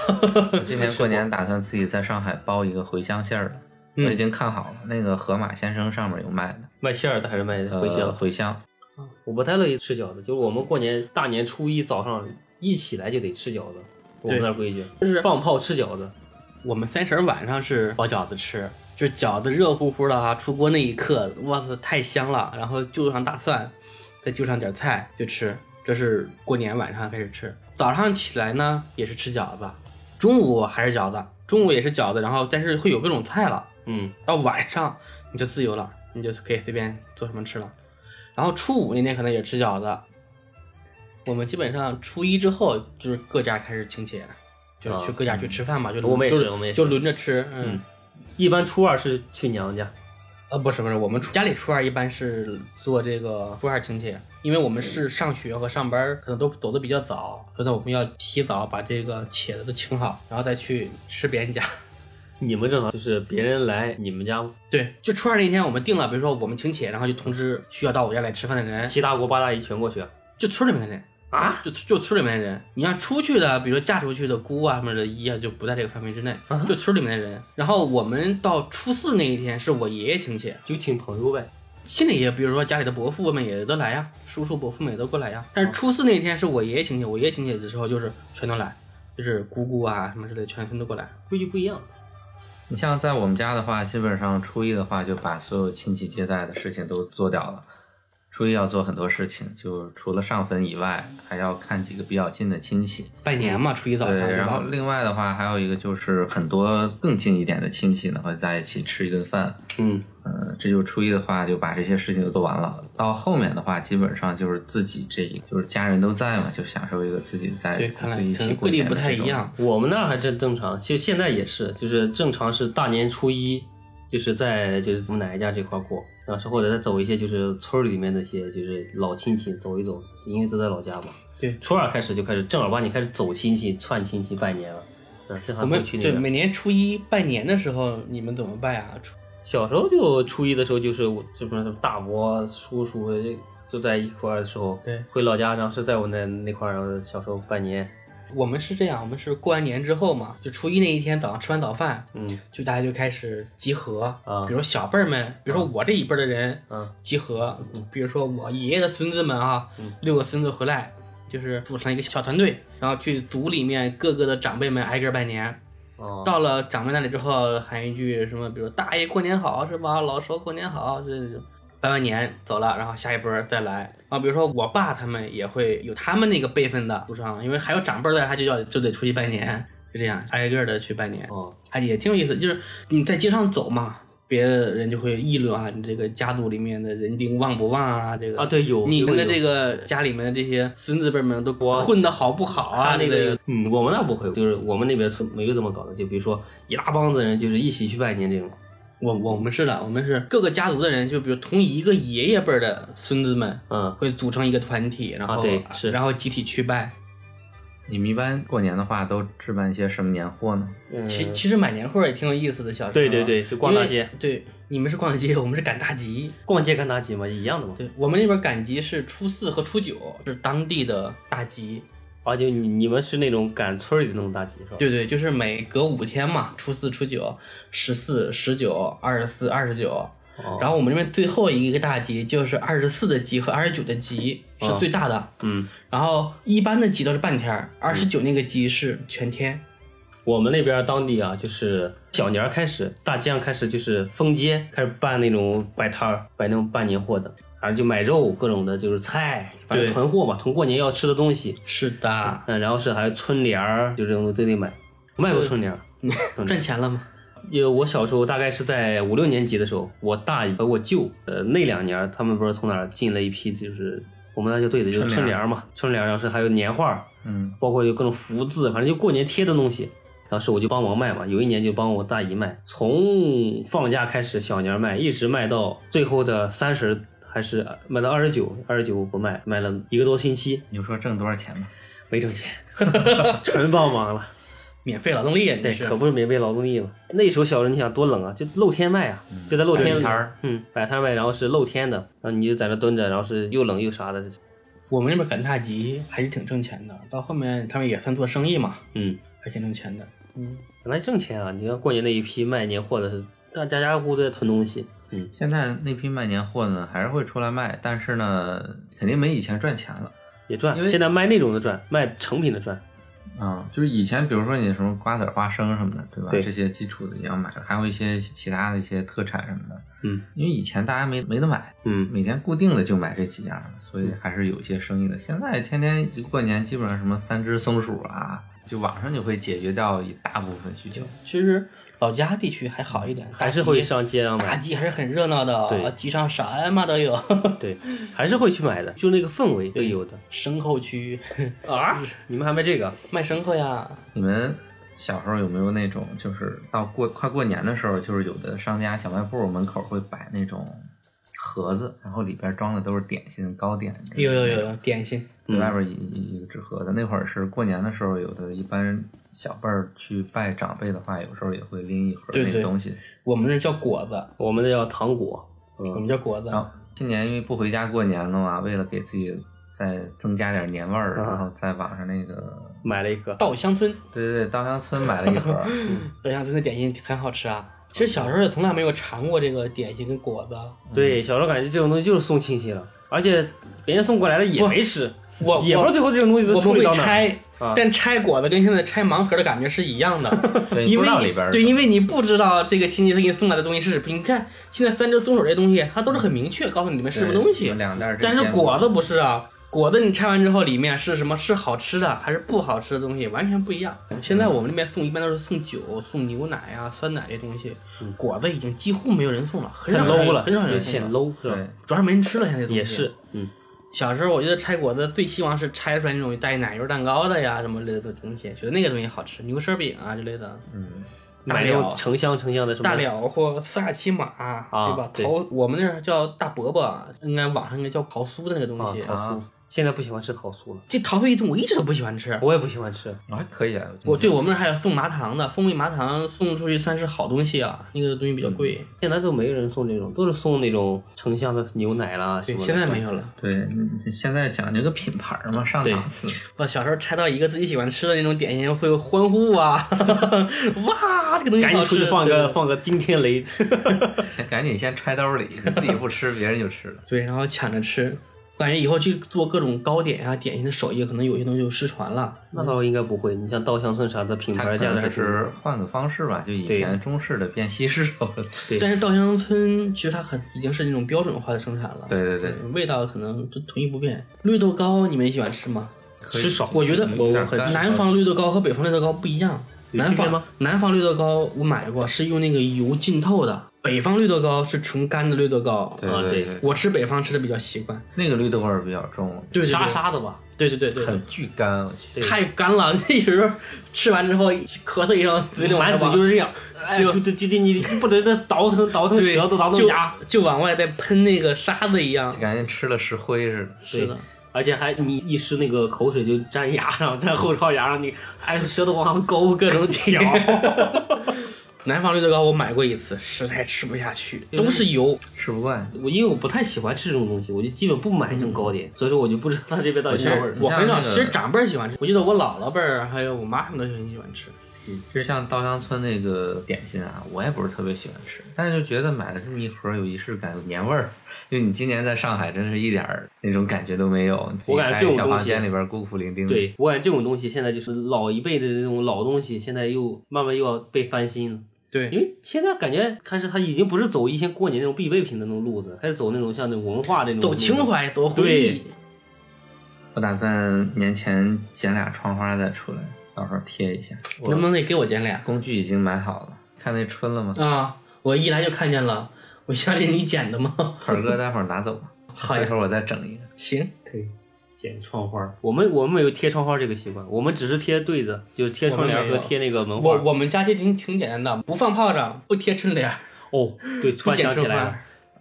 A: 我今年过年 打算自己在上海包一个茴香馅儿的，
C: 嗯
A: 我已经看好了，那个盒马鲜生上面有卖的
B: 卖馅儿的还是卖
A: 呃
B: 茴香？
A: 茴香。
B: 我不太乐意吃饺子，就是我们过年大年初一早上一起来就得吃饺子，我们那儿规矩
C: 就是
B: 放炮吃饺子。
C: 我们三十晚上是包饺子吃，就是饺子热乎乎的啊，出锅那一刻，哇塞，太香了。然后就上大蒜，再就上点菜就吃，这是过年晚上开始吃。早上起来呢也是吃饺子，中午还是饺子，中午也是饺子，然后但是会有各种菜了。
B: 嗯，
C: 到晚上你就自由了，你就可以随便做什么吃了。然后初五那天可能也吃饺子。我们基本上初一之后就是各家开始请帖，就是去各家去吃饭嘛，就
B: 我们也是我们也是
C: 就轮着吃。嗯，
B: 一般初二是去娘家，
C: 啊不是不是，我们初家里初二一般是做这个初二请帖，因为我们是上学和上班可能都走的比较早，所以呢我们要提早把这个帖子都请好，然后再去吃别人家。
B: 你们正好就是别人来你们家，
C: 对，就初二那天我们定了，比如说我们请帖，然后就通知需要到我家来吃饭的人，
B: 七大姑八大姨全过去啊。
C: 就村里面的人
B: 啊，
C: 就就村里面的人。你像出去的，比如说嫁出去的姑啊什么的姨啊，就不在这个范围之内，就村里面的人。然后我们到初四那一天是我爷爷请帖，
B: 就请朋友呗。
C: 亲里也比如说家里的伯父们也都来呀，叔叔伯父们也都过来呀。但是初四那天是我爷爷请帖，我爷爷请帖的时候就是全都来，就是姑姑啊什么之类全全都过来。
B: 规矩不一样。
A: 你像在我们家的话，基本上初一的话就把所有亲戚接待的事情都做掉了。初一要做很多事情，就除了上坟以外，还要看几个比较近的亲戚。
C: 拜年嘛，初一早上
A: 对，然后？另外的话，还有一个就是很多更近一点的亲戚呢，会在一起吃一顿饭。
B: 嗯，
A: 嗯，这就初一的话，就把这些事情都做完了。到后面的话，基本上就是自己这一，就是家人都在嘛，就享受一个自己在
C: 对，看来
A: 自己一
C: 可能
A: 起过
C: 各地不
A: 年的这种
C: 太一样。
B: 我们那儿还真正常，就现在也是，就是正常是大年初一，就是在就是我们奶奶家这块过，当时或者再走一些就是村里面那些就是老亲戚走一走，因为都在老家嘛。
C: 对
B: 初二开始就开始正儿八经开始走亲戚、串亲戚、拜年了。嗯，这还
C: 我们
B: 去那个。
C: 对每年初一拜年的时候，你们怎么拜啊？初
B: 小时候就初一的时候，就是我这不是大伯、叔叔都在一块儿的时候，
C: 对
B: 回老家，然后是在我那那块儿，然后小时候拜年，
C: 我们是这样，我们是过完年之后嘛，就初一那一天早上吃完早饭，
B: 嗯
C: 就大家就开始集合
B: 啊
C: 比如小辈儿们，比如说我这一辈的人
B: 嗯
C: 集合，比如说我爷爷的孙子们啊，
B: 嗯
C: 六个孙子回来，就是组成一个小团队，然后去组里面各个的长辈们挨个拜年。
B: 哦，
C: 到了长辈那里之后，喊一句什么，比如大爷过年好是吧？老叔过年好，这种拜完年走了，然后下一波再来啊。比如说我爸他们也会有他们那个辈分的祖上，因为还有长辈儿在，他就要就得出去拜年，就这样挨个的去拜年，
B: 哦，
C: 还也挺有意思。就是你在街上走嘛，别的人就会议论啊，你这个家族里面的人丁旺不旺啊？这个
B: 啊对有
C: 你们的这个家里面的这些孙子辈们都混的好不好啊？
B: 那个，嗯，我们那不会，就是我们那边村没有这么搞的，就比如说一大帮子人就是一起去拜年这种，
C: 我我们是的，我们是各个家族的人，就比如同一个爷爷辈儿的孙子们，
B: 嗯，
C: 会组成一个团体，然后、
B: 啊对是
C: 然后集体去拜。
A: 你们一般过年的话都置办一些什么年货呢？
C: 其其实买年货也挺有意思的，小时候。
B: 对对对就逛大街
C: 对，你们是逛街，我们是赶大集。
B: 逛街赶大集嘛，一样的嘛。
C: 对我们那边赶集是初四和初九，是当地的大集。
B: 啊，就你你们是那种赶村里的那种大集是吧？
C: 对对，就是每隔五天嘛，初四、初九、十四、十九、二十四、二十九。
B: 哦
C: 然后我们这边最后一个大集就是二十四的集和二十九的集是最大的。
B: 嗯，
C: 然后一般的集都是半天，二十九那个集是全天。
B: 我们那边当地啊，就是小年开始，大街上开始就是封街，开始办那种摆摊儿，摆那种办年货的，反正就买肉，各种的就是菜，反正囤货嘛，囤过年要吃的东西。
C: 是的，
B: 嗯，然后是还有春联儿，就这种都得买。卖过春联儿，
C: 赚钱了吗？
B: 因为我小时候大概是在五六年级的时候，我大姨和我舅，呃，那两年他们不知道从哪儿进了一批，就是我们那就对的，就是
A: 春联
B: 儿嘛，春联儿，然后是还有年画儿，
A: 嗯，
B: 包括有各种福字，反正就过年贴的东西。当时我就帮忙卖嘛，有一年就帮我大姨卖，从放假开始小年卖，一直卖到最后的三十，还是卖到二十九，二十九不卖，卖了一个多星期，
A: 你就说挣多少钱吧。
B: 没挣钱，纯帮忙了。
C: 免费劳动力啊，
B: 对，可不是免费劳动力嘛。那时候小时候你想多冷啊，就露天卖啊，就在露天
A: 摊儿，
B: 嗯，摆摊卖，然后是露天的，然后你就在那蹲着，然后是又冷又啥的，
C: 我们那边赶大集还是挺挣钱的，到后面他们也算做生意嘛，
B: 嗯，
C: 还挺挣钱的。嗯，
B: 本来挣钱啊。你看过年那一批卖年货的，大家家户户都在囤东西，嗯，
A: 现在那批卖年货呢，还是会出来卖，但是呢，肯定没以前赚钱了。
B: 也赚
A: 因。为
B: 现在卖那种的赚，卖成品的赚。
A: 啊、就是以前，比如说你什么瓜子儿、花生什么的，对吧？
B: 对
A: 这些基础的你要买，还有一些其他的一些特产什么的。
B: 嗯
A: 因为以前大家没没得买，
B: 嗯，
A: 每年固定的就买这几样，所以还是有一些生意的。现在天天一过年，基本上什么三只松鼠啊，就网上就会解决掉一大部分需求。
C: 其实老家地区还好一点，
B: 还是会上街上
C: 大
B: 买，
C: 集还是很热闹的，
B: 对
C: 集上什么都有。
B: 对，还是会去买的，就那个氛围会有的
C: 牲口区
B: 啊。你们还卖这个？
C: 卖牲口呀，
A: 你们小时候有没有那种，就是到过快过年的时候，就是有的商家小卖部门口会摆那种盒子，然后里边装的都是点心、糕点。
C: 有有有有点心，
B: 嗯
A: 外边一一一个纸盒子。那会儿是过年的时候，有的一般小辈儿去拜长辈的话，有时候也会拎一盒那个东西。
C: 我们那叫果子，
B: 我们那叫糖果。
C: 我们叫果子。
A: 然后今年因为不回家过年了嘛，为了给自己再增加点年味儿，
B: 啊
A: 然后在网上那个，
B: 买了一个，
C: 稻香村，
A: 对对对，稻香村买了一盒。
C: 稻香村的点心很好吃啊。其实小时候也从来没有尝过这个点心跟果子，
B: 对，小时候感觉这种东西就是送亲戚了，而且别人送过来的也
C: 不
B: 没吃，
C: 我
B: 也不知道最后这种东西都
C: 我们会
B: 处理到哪儿。
C: 拆，
B: 啊
C: 但拆果子跟现在拆盲盒的感觉是一样的，
A: 对，
C: 因为
A: 不知道里边儿
C: 对，因为你不知道这个亲戚他给你送来的东西是什么。你看现在三只松鼠这些东西，它都是很明确告诉你里面是什么东西
A: 对，两袋儿
C: 但是
A: 真
C: 果子不是啊。果子你拆完之后，里面是什么？是好吃的还是不好吃的东西，完全不一样。现在我们那边送一般都是送酒、送牛奶啊、酸奶这东西，果子已经几乎没有人送了，很
B: 太
C: 少
B: low 了，
C: 很少人送了。
B: low 是吧？
A: 对，
C: 主要是没人吃了，现在这东西
B: 也是，嗯，
C: 小时候我觉得拆果子最希望是拆出来那种带奶油蛋糕的呀，什么类的东西，觉得那个东西好吃，牛舌饼啊之类的。
A: 嗯，
C: 大
B: 买那种
C: 了
B: 成箱成箱的什么
C: 大了或萨亚奇马，对吧？
B: 对
C: 桃我们那儿叫大伯伯，应该网上应该叫桃酥的那个东西。
B: 啊桃酥，现在不喜欢吃桃酥了，
C: 这桃酥一种我一直都不喜欢吃。
B: 我也不喜欢吃。
A: 我还可以啊。
C: 我对我们那儿还有送麻糖的，蜂蜜麻糖送出去算是好东西啊，那个东西比较贵。
B: 现在都没人送这种，都是送那种成箱的牛奶啦什
C: 对，
B: 么的。
C: 现在没有了。
A: 对，嗯现在讲究个品牌嘛，上档次。
C: 我小时候拆到一个自己喜欢吃的那种点心，会欢呼啊！哇，这个东西
B: 赶紧出去放个放个惊天雷，
A: 先赶紧先揣兜里，你自己不吃，别人就吃了。
C: 对，然后抢着吃。我感觉以后去做各种糕点啊、点心的手艺，可能有些东西就失传了。
B: 那倒应该不会。你像稻香村啥的品
A: 它
B: 牌
A: 可能只
B: 价的还挺
A: 是换个方式吧，就以前中式的变西式了。
B: 对
C: 但是稻香村其实它很已经是那种标准化的生产了，
A: 对对对，
C: 味道可能就统一不变。绿豆糕你们喜欢吃吗？
B: 吃少。
C: 我觉得
A: 嗯有点干
C: 南方绿豆糕和北方绿豆糕不一样。南方南方绿豆糕我买过，是用那个油浸透的。北方绿豆糕是纯干的绿豆糕。
B: 啊对
C: 我吃北方吃的比较习惯。
A: 那个绿豆味儿比较重，
B: 沙沙的吧？
C: 对对对对，
A: 很巨干，
C: 太干了，那时候吃完之后咳嗽一声，嘴里
B: 满嘴就是这样，哎，
C: 就
B: 就就就你不得那倒腾倒腾舌头倒腾
C: 就
B: 牙，
C: 就往外再喷那个沙子一样
A: 就。感觉吃了石灰似的。
C: 是的，
B: 而且还你一吃那个口水就粘牙上，粘后槽牙上，你哎舌头往上勾，各种挑。
C: 南方绿豆糕我买过一次，实在吃不下去，都是油。
A: 吃不惯。
B: 我因为我不太喜欢吃这种东西，我就基本不买这种糕点，所以说我就不知道它这边到底啥味儿。
C: 我很少，其实长辈儿喜欢吃，我记得我姥姥辈儿还有我妈他们都很喜欢吃。
A: 其实像稻香村那个点心啊，我也不是特别喜欢吃，但是就觉得买了这么一盒有仪式感，有年味儿。就你今年在上海，真是一点儿那种感觉都没有。
B: 我感觉这种东西
A: 房间里边孤苦伶仃。
B: 对我感觉这种东西现在就是老一辈的那种老东西，现在又慢慢又要被翻新了。
C: 对
B: 因为现在感觉开始他已经不是走一些过年那种必备品的那种路子，开始走那种像那文化那种
C: 走情怀，走回忆。
A: 我打算年前剪俩窗花再出来，到时候贴一下。
C: 能不能得给我剪俩
A: 工具已经买好了，看那春了吗？
C: 啊？我一来就看见了，我相信你剪的吗？
A: 腿哥，待会儿拿走吧，
C: 好一
A: 会儿我再整一个。
C: 行，
B: 可以剪窗花。我们我们没有贴窗花这个习惯，我们只是贴对子，就是贴窗帘和贴那个门
C: 我
B: 画。
C: 我们家就挺挺简单的，不放炮仗，不贴春联儿，
B: 哦，对，突然想起来了。。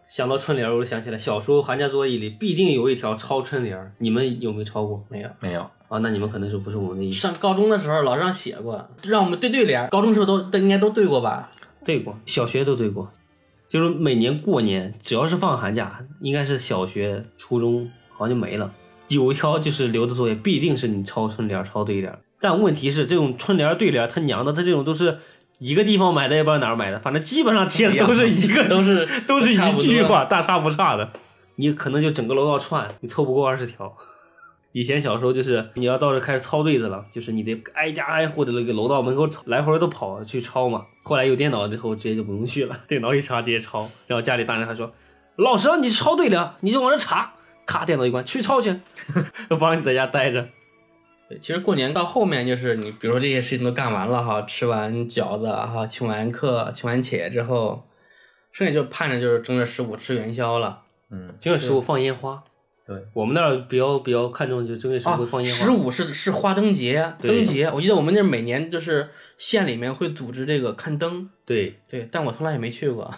B: 想到春联，我就想起来，小时候寒假作业里必定有一条抄春联儿，你们有没有抄过？
C: 没有。
A: 没有，
B: 啊，那你们可能是不是我们的意思
C: 上高中的时候，老师让写过，让我们对对联。高中时候都都应该都对过吧？
B: 对过，小学都对过，就是每年过年，只要是放寒假，应该是小学、初中好像就没了。有一条就是留的作业，必定是你抄春联、抄对联儿。但问题是，这种春联、对联，他娘的，他这种都是一个地方买的，也不知道哪儿买的，反正基本上贴的都是 一个，
C: 都是
B: 都是一句话，大差不差的。你可能就整个楼道串，你凑不够二十条。以前小时候就是你要到这开始抄对子了，就是你得挨家挨户的那个楼道门口来回都跑去抄嘛。后来有电脑之后，直接就不用去了，电脑一查直接抄。然后家里大人还说：“老师让你抄对联，你就往这查。”咔，电脑一关，去抄去，我帮你在家待着。
C: 对，其实过年到后面就是你，比如说这些事情都干完了哈，吃完饺子哈，请完客、请完且之后，剩下就盼着就是正月十五吃元宵了。
A: 嗯，
B: 正月十五放烟花，
A: 对，
B: 我们那儿比较比较看重就正月十
C: 啊
B: 五放，烟花。
C: 十五是是花灯节，
B: 对
C: 灯节。我记得我们那儿每年就是县里面会组织这个看灯，
B: 对，
C: 对，但我从来也没去过。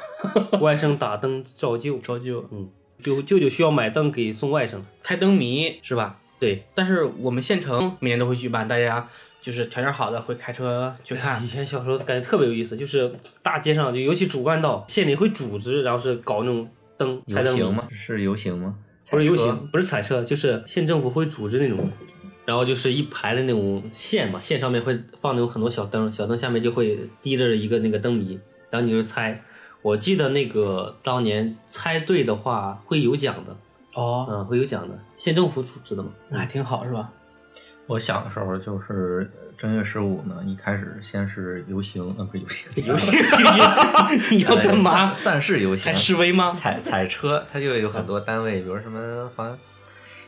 B: 外甥打灯照旧，
C: 照旧
B: 嗯，就舅舅需要买灯给送外甥。
C: 猜灯谜是吧？
B: 对，
C: 但是我们县城每年都会举办，大家就是条件好的会开车去看
B: 以。前小时候感觉特别有意思，就是大街上就尤其主干道，县里会组织，然后是搞那种灯猜灯谜
A: 游行吗？是游行吗？
B: 不是游行，不是彩车，就是县政府会组织那种，然后就是一排的那种线嘛，线上面会放那种很多小灯，小灯下面就会滴着一个那个灯谜，然后你就猜。我记得那个当年猜对的话会有奖的，
C: 哦，
B: 嗯，会有奖的，县政府组织的嘛。
C: 那还挺好是吧？
A: 我小的时候就是正月十五呢，一开始先是游行，呃，不是游行，
B: 游行
C: 你要干嘛
A: 算？算是游行
C: 还，示威吗？
A: 踩踩车，它就有很多单位，比如什么好像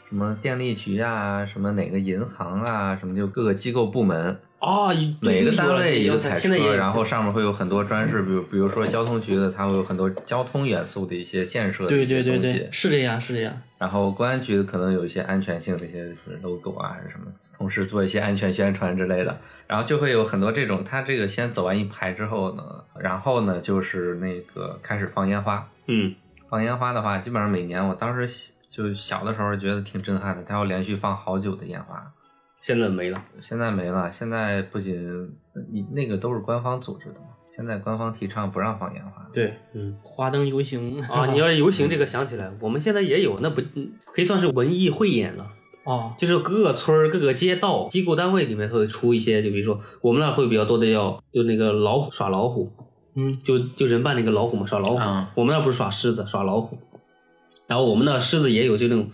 A: 什么电力局啊，什么哪个银行啊，什么就各个机构部门，
B: 哦，
A: 每个单位一个彩车，然后上面会有很多专事，比如比如说交通局的，它会有很多交通元素的一些建设的
C: 对对对对，，是这样是这样。
A: 然后公安局的可能有一些安全性的一些 logo 啊，还是什么，同时做一些安全宣传之类的，然后就会有很多这种。它这个先走完一排之后呢，然后呢就是那个开始放烟花。
B: 嗯，
A: 放烟花的话，基本上每年我当时小就小的时候觉得挺震撼的，它要连续放好久的烟花。
B: 现在没了。
A: 现在没了，现在不仅你那个都是官方组织的嘛，现在官方提倡不让放烟花。
C: 对，
B: 嗯
C: 花灯游行
B: 啊，你要游行这个想起来，我们现在也有，那不嗯可以算是文艺汇演了。
C: 哦，
B: 就是各个村儿、各个街道、机构单位里面会出一些，就比如说我们那会比较多的要就那个老虎耍老虎，
C: 嗯，
B: 就就人扮那个老虎嘛，耍老虎。
A: 嗯
B: 我们那不是耍狮子，耍老虎。然后我们那狮子也有就那种，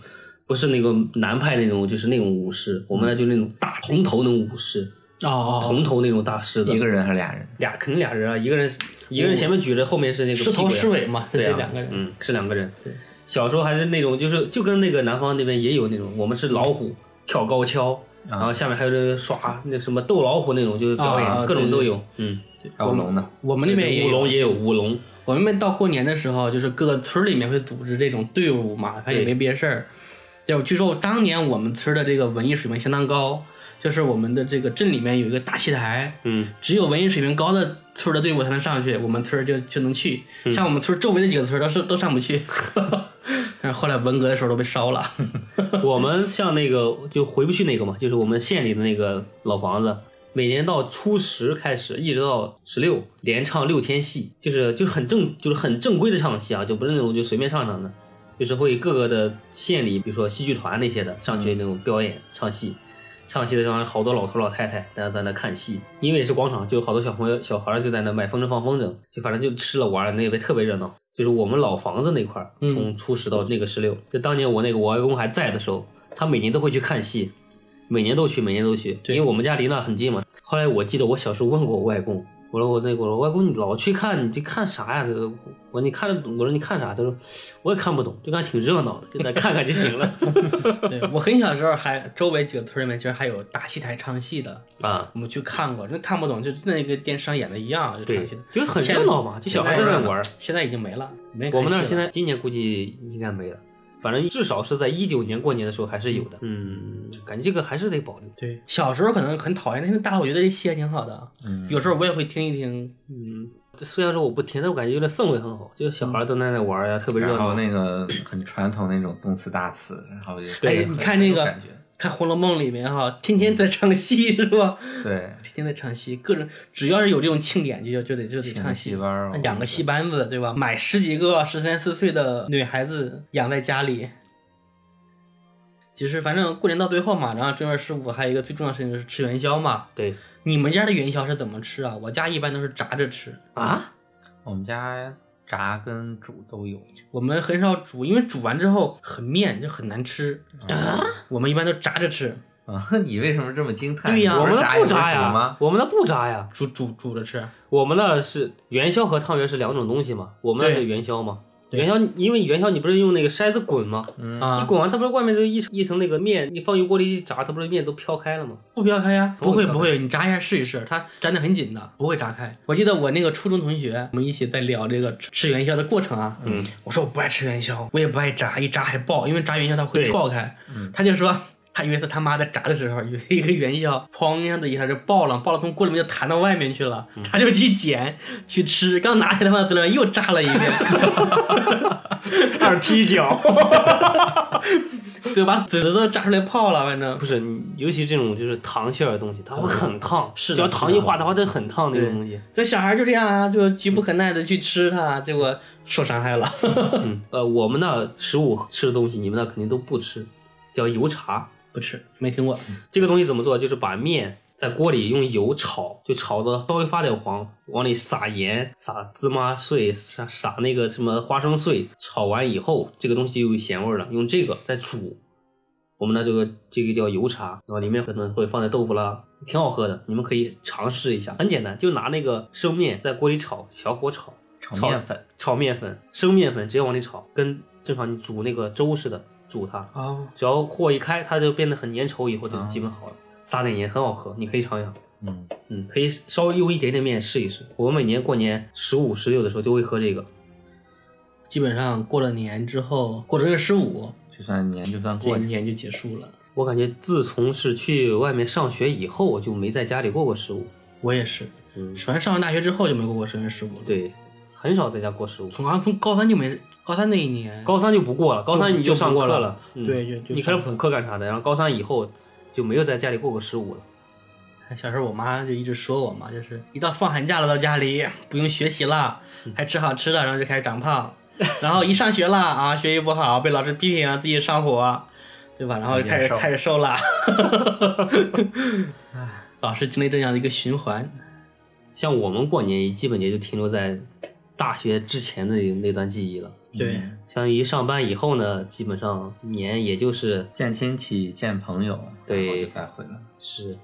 B: 不是那个南派那种，就是那种武士，我们那就那种大铜头那种武士，
C: 哦哦，
B: 铜头那种大狮子，
A: 一个人还是俩人？
B: 俩肯定俩人啊，一个人一个人前面举着，后面是那个
C: 狮头狮尾嘛，
B: 对
C: 两个人。
B: 嗯，是两个人。小时候还是那种，就是就跟那个南方那边也有那种，我们是老虎跳高跷，然后下面还有这个耍那什么斗老虎那种，就是表演、
C: 啊
B: 各种
C: 对对
B: 都有。嗯，
A: 还有龙呢？
C: 我们那边也有，
B: 舞龙也有舞龙，
C: 我们到过年的时候，就是各个村里面会组织这种队伍嘛，反正也没别的事儿。就据说当年我们村的这个文艺水平相当高，就是我们的这个镇里面有一个大戏台，
B: 嗯，
C: 只有文艺水平高的村的队伍才能上去，我们村就就能去。
B: 嗯
C: 像我们村周围的几个村都是都上不去，但是后来文革的时候都被烧了。
B: 我们像那个就回不去那个嘛，就是我们县里的那个老房子，每年到初十开始，一直到十六，连唱六天戏，就是就是很正，就是很正规的唱戏啊，就不是那种就随便唱唱的，就是会各个的县里，比如说戏剧团那些的上去那种表演唱戏，唱戏的时候好多老头老太太，大家在那看戏。因为是广场，就好多小朋友、小孩儿就在那买风筝放风筝，就反正就吃了玩了，那边特别热闹。就是我们老房子那块从初十到那个十六，就当年我那个我外公还在的时候，他每年都会去看戏，每年都去，每年都去，
C: 对
B: 因为我们家离那很近嘛。后来我记得我小时候问过我外公，我说我那个我说外公你老去看，你这看啥呀？这个我说你看？我说你看啥？他说我也看不懂，就看挺热闹的，就在看看就行了。
C: 对我很小的时候还周围几个村里面其实还有大戏台唱戏的，
B: 啊，
C: 我们去看过，真看不懂，就那个电视上演的一样，就
B: 对
C: 唱戏的，，
B: 就是很热闹嘛，就小孩在那玩。
C: 现在已经没了，没
B: 我们那儿现在今年估计应该没了，反正至少是在一九年过年的时候还是有的。嗯，感觉这个还是得保留。
C: 对小时候可能很讨厌，但是大了我觉得这戏还挺好的，
A: 嗯，
C: 有时候我也会听一听，
B: 嗯，这虽然说我不听，但我感觉有点氛围很好，就是小孩都在那玩儿呀，特别热闹。
A: 然后那个很传统那种动词大词，然后
C: 就
A: 对
C: 你看那个
A: 感觉，
C: 看《红楼梦》里面哈，天天在唱戏 是吧？
A: 对，
C: 天天在唱戏，各种只要是有这种庆典，就就就得就得唱戏。
A: 戏班儿，
C: 养个戏班子，对吧？买十几个十三四岁的女孩子养在家里。就是反正过年到最后嘛，然后正月十五还有一个最重要的事情就是吃元宵嘛。
B: 对
C: 你们家的元宵是怎么吃啊？我家一般都是炸着吃，
B: 啊，
A: 我们家炸跟煮都有，
C: 我们很少煮，因为煮完之后很面就很难吃
B: 啊。
C: 我们一般都炸着吃，
A: 啊，你为什么这么惊叹？
C: 对呀
A: 你
B: 我们那
A: 不炸
B: 不炸呀？，我们那不炸呀，
C: 煮煮煮着吃。
B: 我们那是元宵和汤圆是两种东西嘛，我们那是元宵嘛。
C: 对
B: 元宵，因为元宵你不是用那个筛子滚吗？
A: 嗯
C: 啊
B: 你滚完，它不是外面都一层一层那个面，你放油锅里一炸，它不是面都飘开了吗？
C: 不飘开呀？
B: 不会
C: 不会不会，你炸一下试一试，它粘的很紧的，不会炸开。我记得我那个初中同学，我们一起在聊这个吃吃元宵的过程啊。
B: 嗯，
C: 我说我不爱吃元宵，我也不爱炸，一炸还爆，因为炸元宵它会
B: 对
C: 爆开。
A: 嗯
C: 他就说。他以为是他妈在炸的时候，有一个元宵，砰一下子一下就爆了，爆了从锅里面就弹到外面去了，
B: 嗯
C: 他就去捡去吃，刚拿起来放在嘴里又炸了一遍，
B: 二踢脚。
C: 对吧？嘴都炸出来泡了，反正
B: 不是，尤其这种就是糖馅的东西，它会很烫，
C: 是的
B: 只要糖一化的话，它很烫那种东西。
C: 这小孩就这样啊，就急不可耐的去吃它，结果受伤害了。
B: 嗯，呃，我们那食物吃的东西，你们那肯定都不吃，叫油茶。
C: 不吃，没听过。
B: 这个东西怎么做？就是把面在锅里用油炒，就炒的稍微发点黄，往里撒盐、撒芝麻碎、撒撒那个什么花生碎，炒完以后，这个东西就有咸味儿了。用这个再煮，我们的这个这个叫油茶，然后里面可能会放点豆腐啦，挺好喝的，你们可以尝试一下。很简单，就拿那个生面在锅里炒，小火炒，
A: 炒面粉，
B: 炒面粉，生面粉直接往里炒，跟正常你煮那个粥似的煮它。
C: 啊，
B: 只要火一开，它就变得很粘稠，以后就
A: 啊
B: 基本好了。撒点盐很好喝，你可以尝一尝。
A: 嗯，
B: 嗯，可以稍微用一点点面试一试。我每年过年十五、十六的时候就会喝这个。
C: 基本上过了年之后，过正月十五，
A: 就算年就算过去，
C: 这年就结束了。
B: 我感觉自从是去外面上学以后，我就没在家里过过十五。
C: 我也是，
B: 嗯，
C: 反正上完大学之后就没过过生日十五了。，
B: 对，很少在家过十五。
C: 从从高三就没，高三那一年，
B: 高三就不过了，高三你
C: 就
B: 上
C: 过了
B: 了，嗯
C: 对就就
B: 你开始补课干啥的？然后高三以后就没有在家里过过十五了。
C: 小时候我妈就一直说我嘛，就是一到放寒假了到家里不用学习了，还吃好吃的，然后就开始长胖，然后一上学了啊，学习不好被老师批评啊，自己上火，对吧？然后就开始开始瘦了，唉，老是经历这样的一个循环。
B: 像我们过年基本也就停留在大学之前的那段记忆了。
C: 对，
A: 嗯
B: 像一上班以后呢，基本上年也就是
A: 见亲戚、见朋友，
B: 对
A: 该回来。
B: 是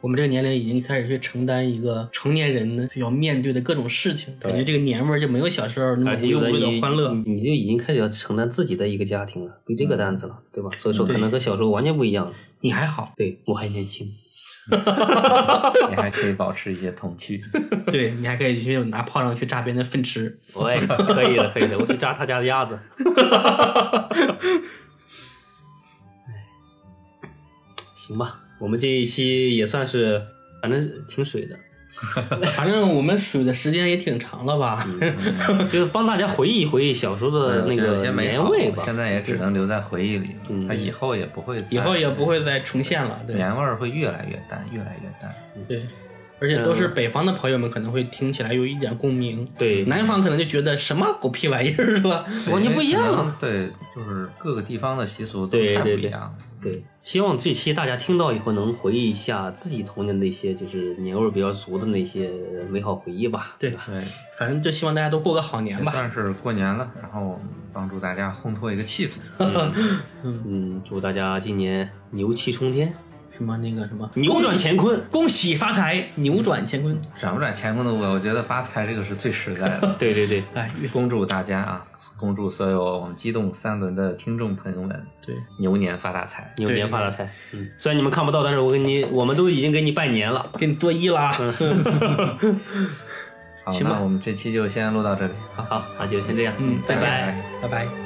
C: 我们这个年龄已经开始去承担一个成年人呢要面对的各种事情，感觉这个年味儿就没有小时候那么无忧无虑的欢乐。
B: 你你就已经开始要承担自己的一个家庭了，背这个担子了，对吧？所以说可能跟小时候完全不一样了。
C: 你还好，
B: 对我还年轻，
A: 你还可以保持一些童趣。
C: 对你还可以去拿炮仗去炸别人的粪池。
B: 我也可以的，可以的，我去炸他家的鸭子。行吧，我们这一期也算是，反正挺水的，
C: 反正我们水的时间也挺长了吧？
B: 就是帮大家回忆回忆小时候的那
A: 有
B: 个年味吧。
A: 现在也只能留在回忆里它以后也不会，
C: 以后也不会再重现了。对
A: 年味儿会越来越淡，越来越淡。
C: 对，而且都是北方的朋友们可能会听起来有一点共鸣，
B: 对
C: 南方可能就觉得什么狗屁玩意儿是吧？
B: 完全不一样。
A: 对，就是各个地方的习俗都太不
B: 对对对
A: 一样。
B: 对，希望这期大家听到以后能回忆一下自己童年那些就是年味儿比较足的那些美好回忆吧。
C: 对吧，
A: 对，
C: 反正就希望大家都过个好年吧。
A: 也算是过年了，然后帮助大家烘托一个气氛。
B: 嗯，祝大家今年牛气冲天，
C: 什么那个什么
B: 扭转乾坤。
C: 恭喜发财，扭转乾坤。
A: 转不转乾坤的我，我觉得发财这个是最实在的。
B: 对 对对，
C: 哎，
A: 恭祝大家啊，恭祝所有我们机动三轮的听众朋友们
C: 对，
A: 牛年发大财。
B: 牛年发大财。嗯，虽然你们看不到，但是我给你，我们都已经给你拜年了。
C: 给你作揖啦。
A: 好，
C: 行吧
A: 那我们这期就先录到这里。
B: 好，好，好就先这样。
C: 嗯，
A: 拜
C: 拜拜
A: 拜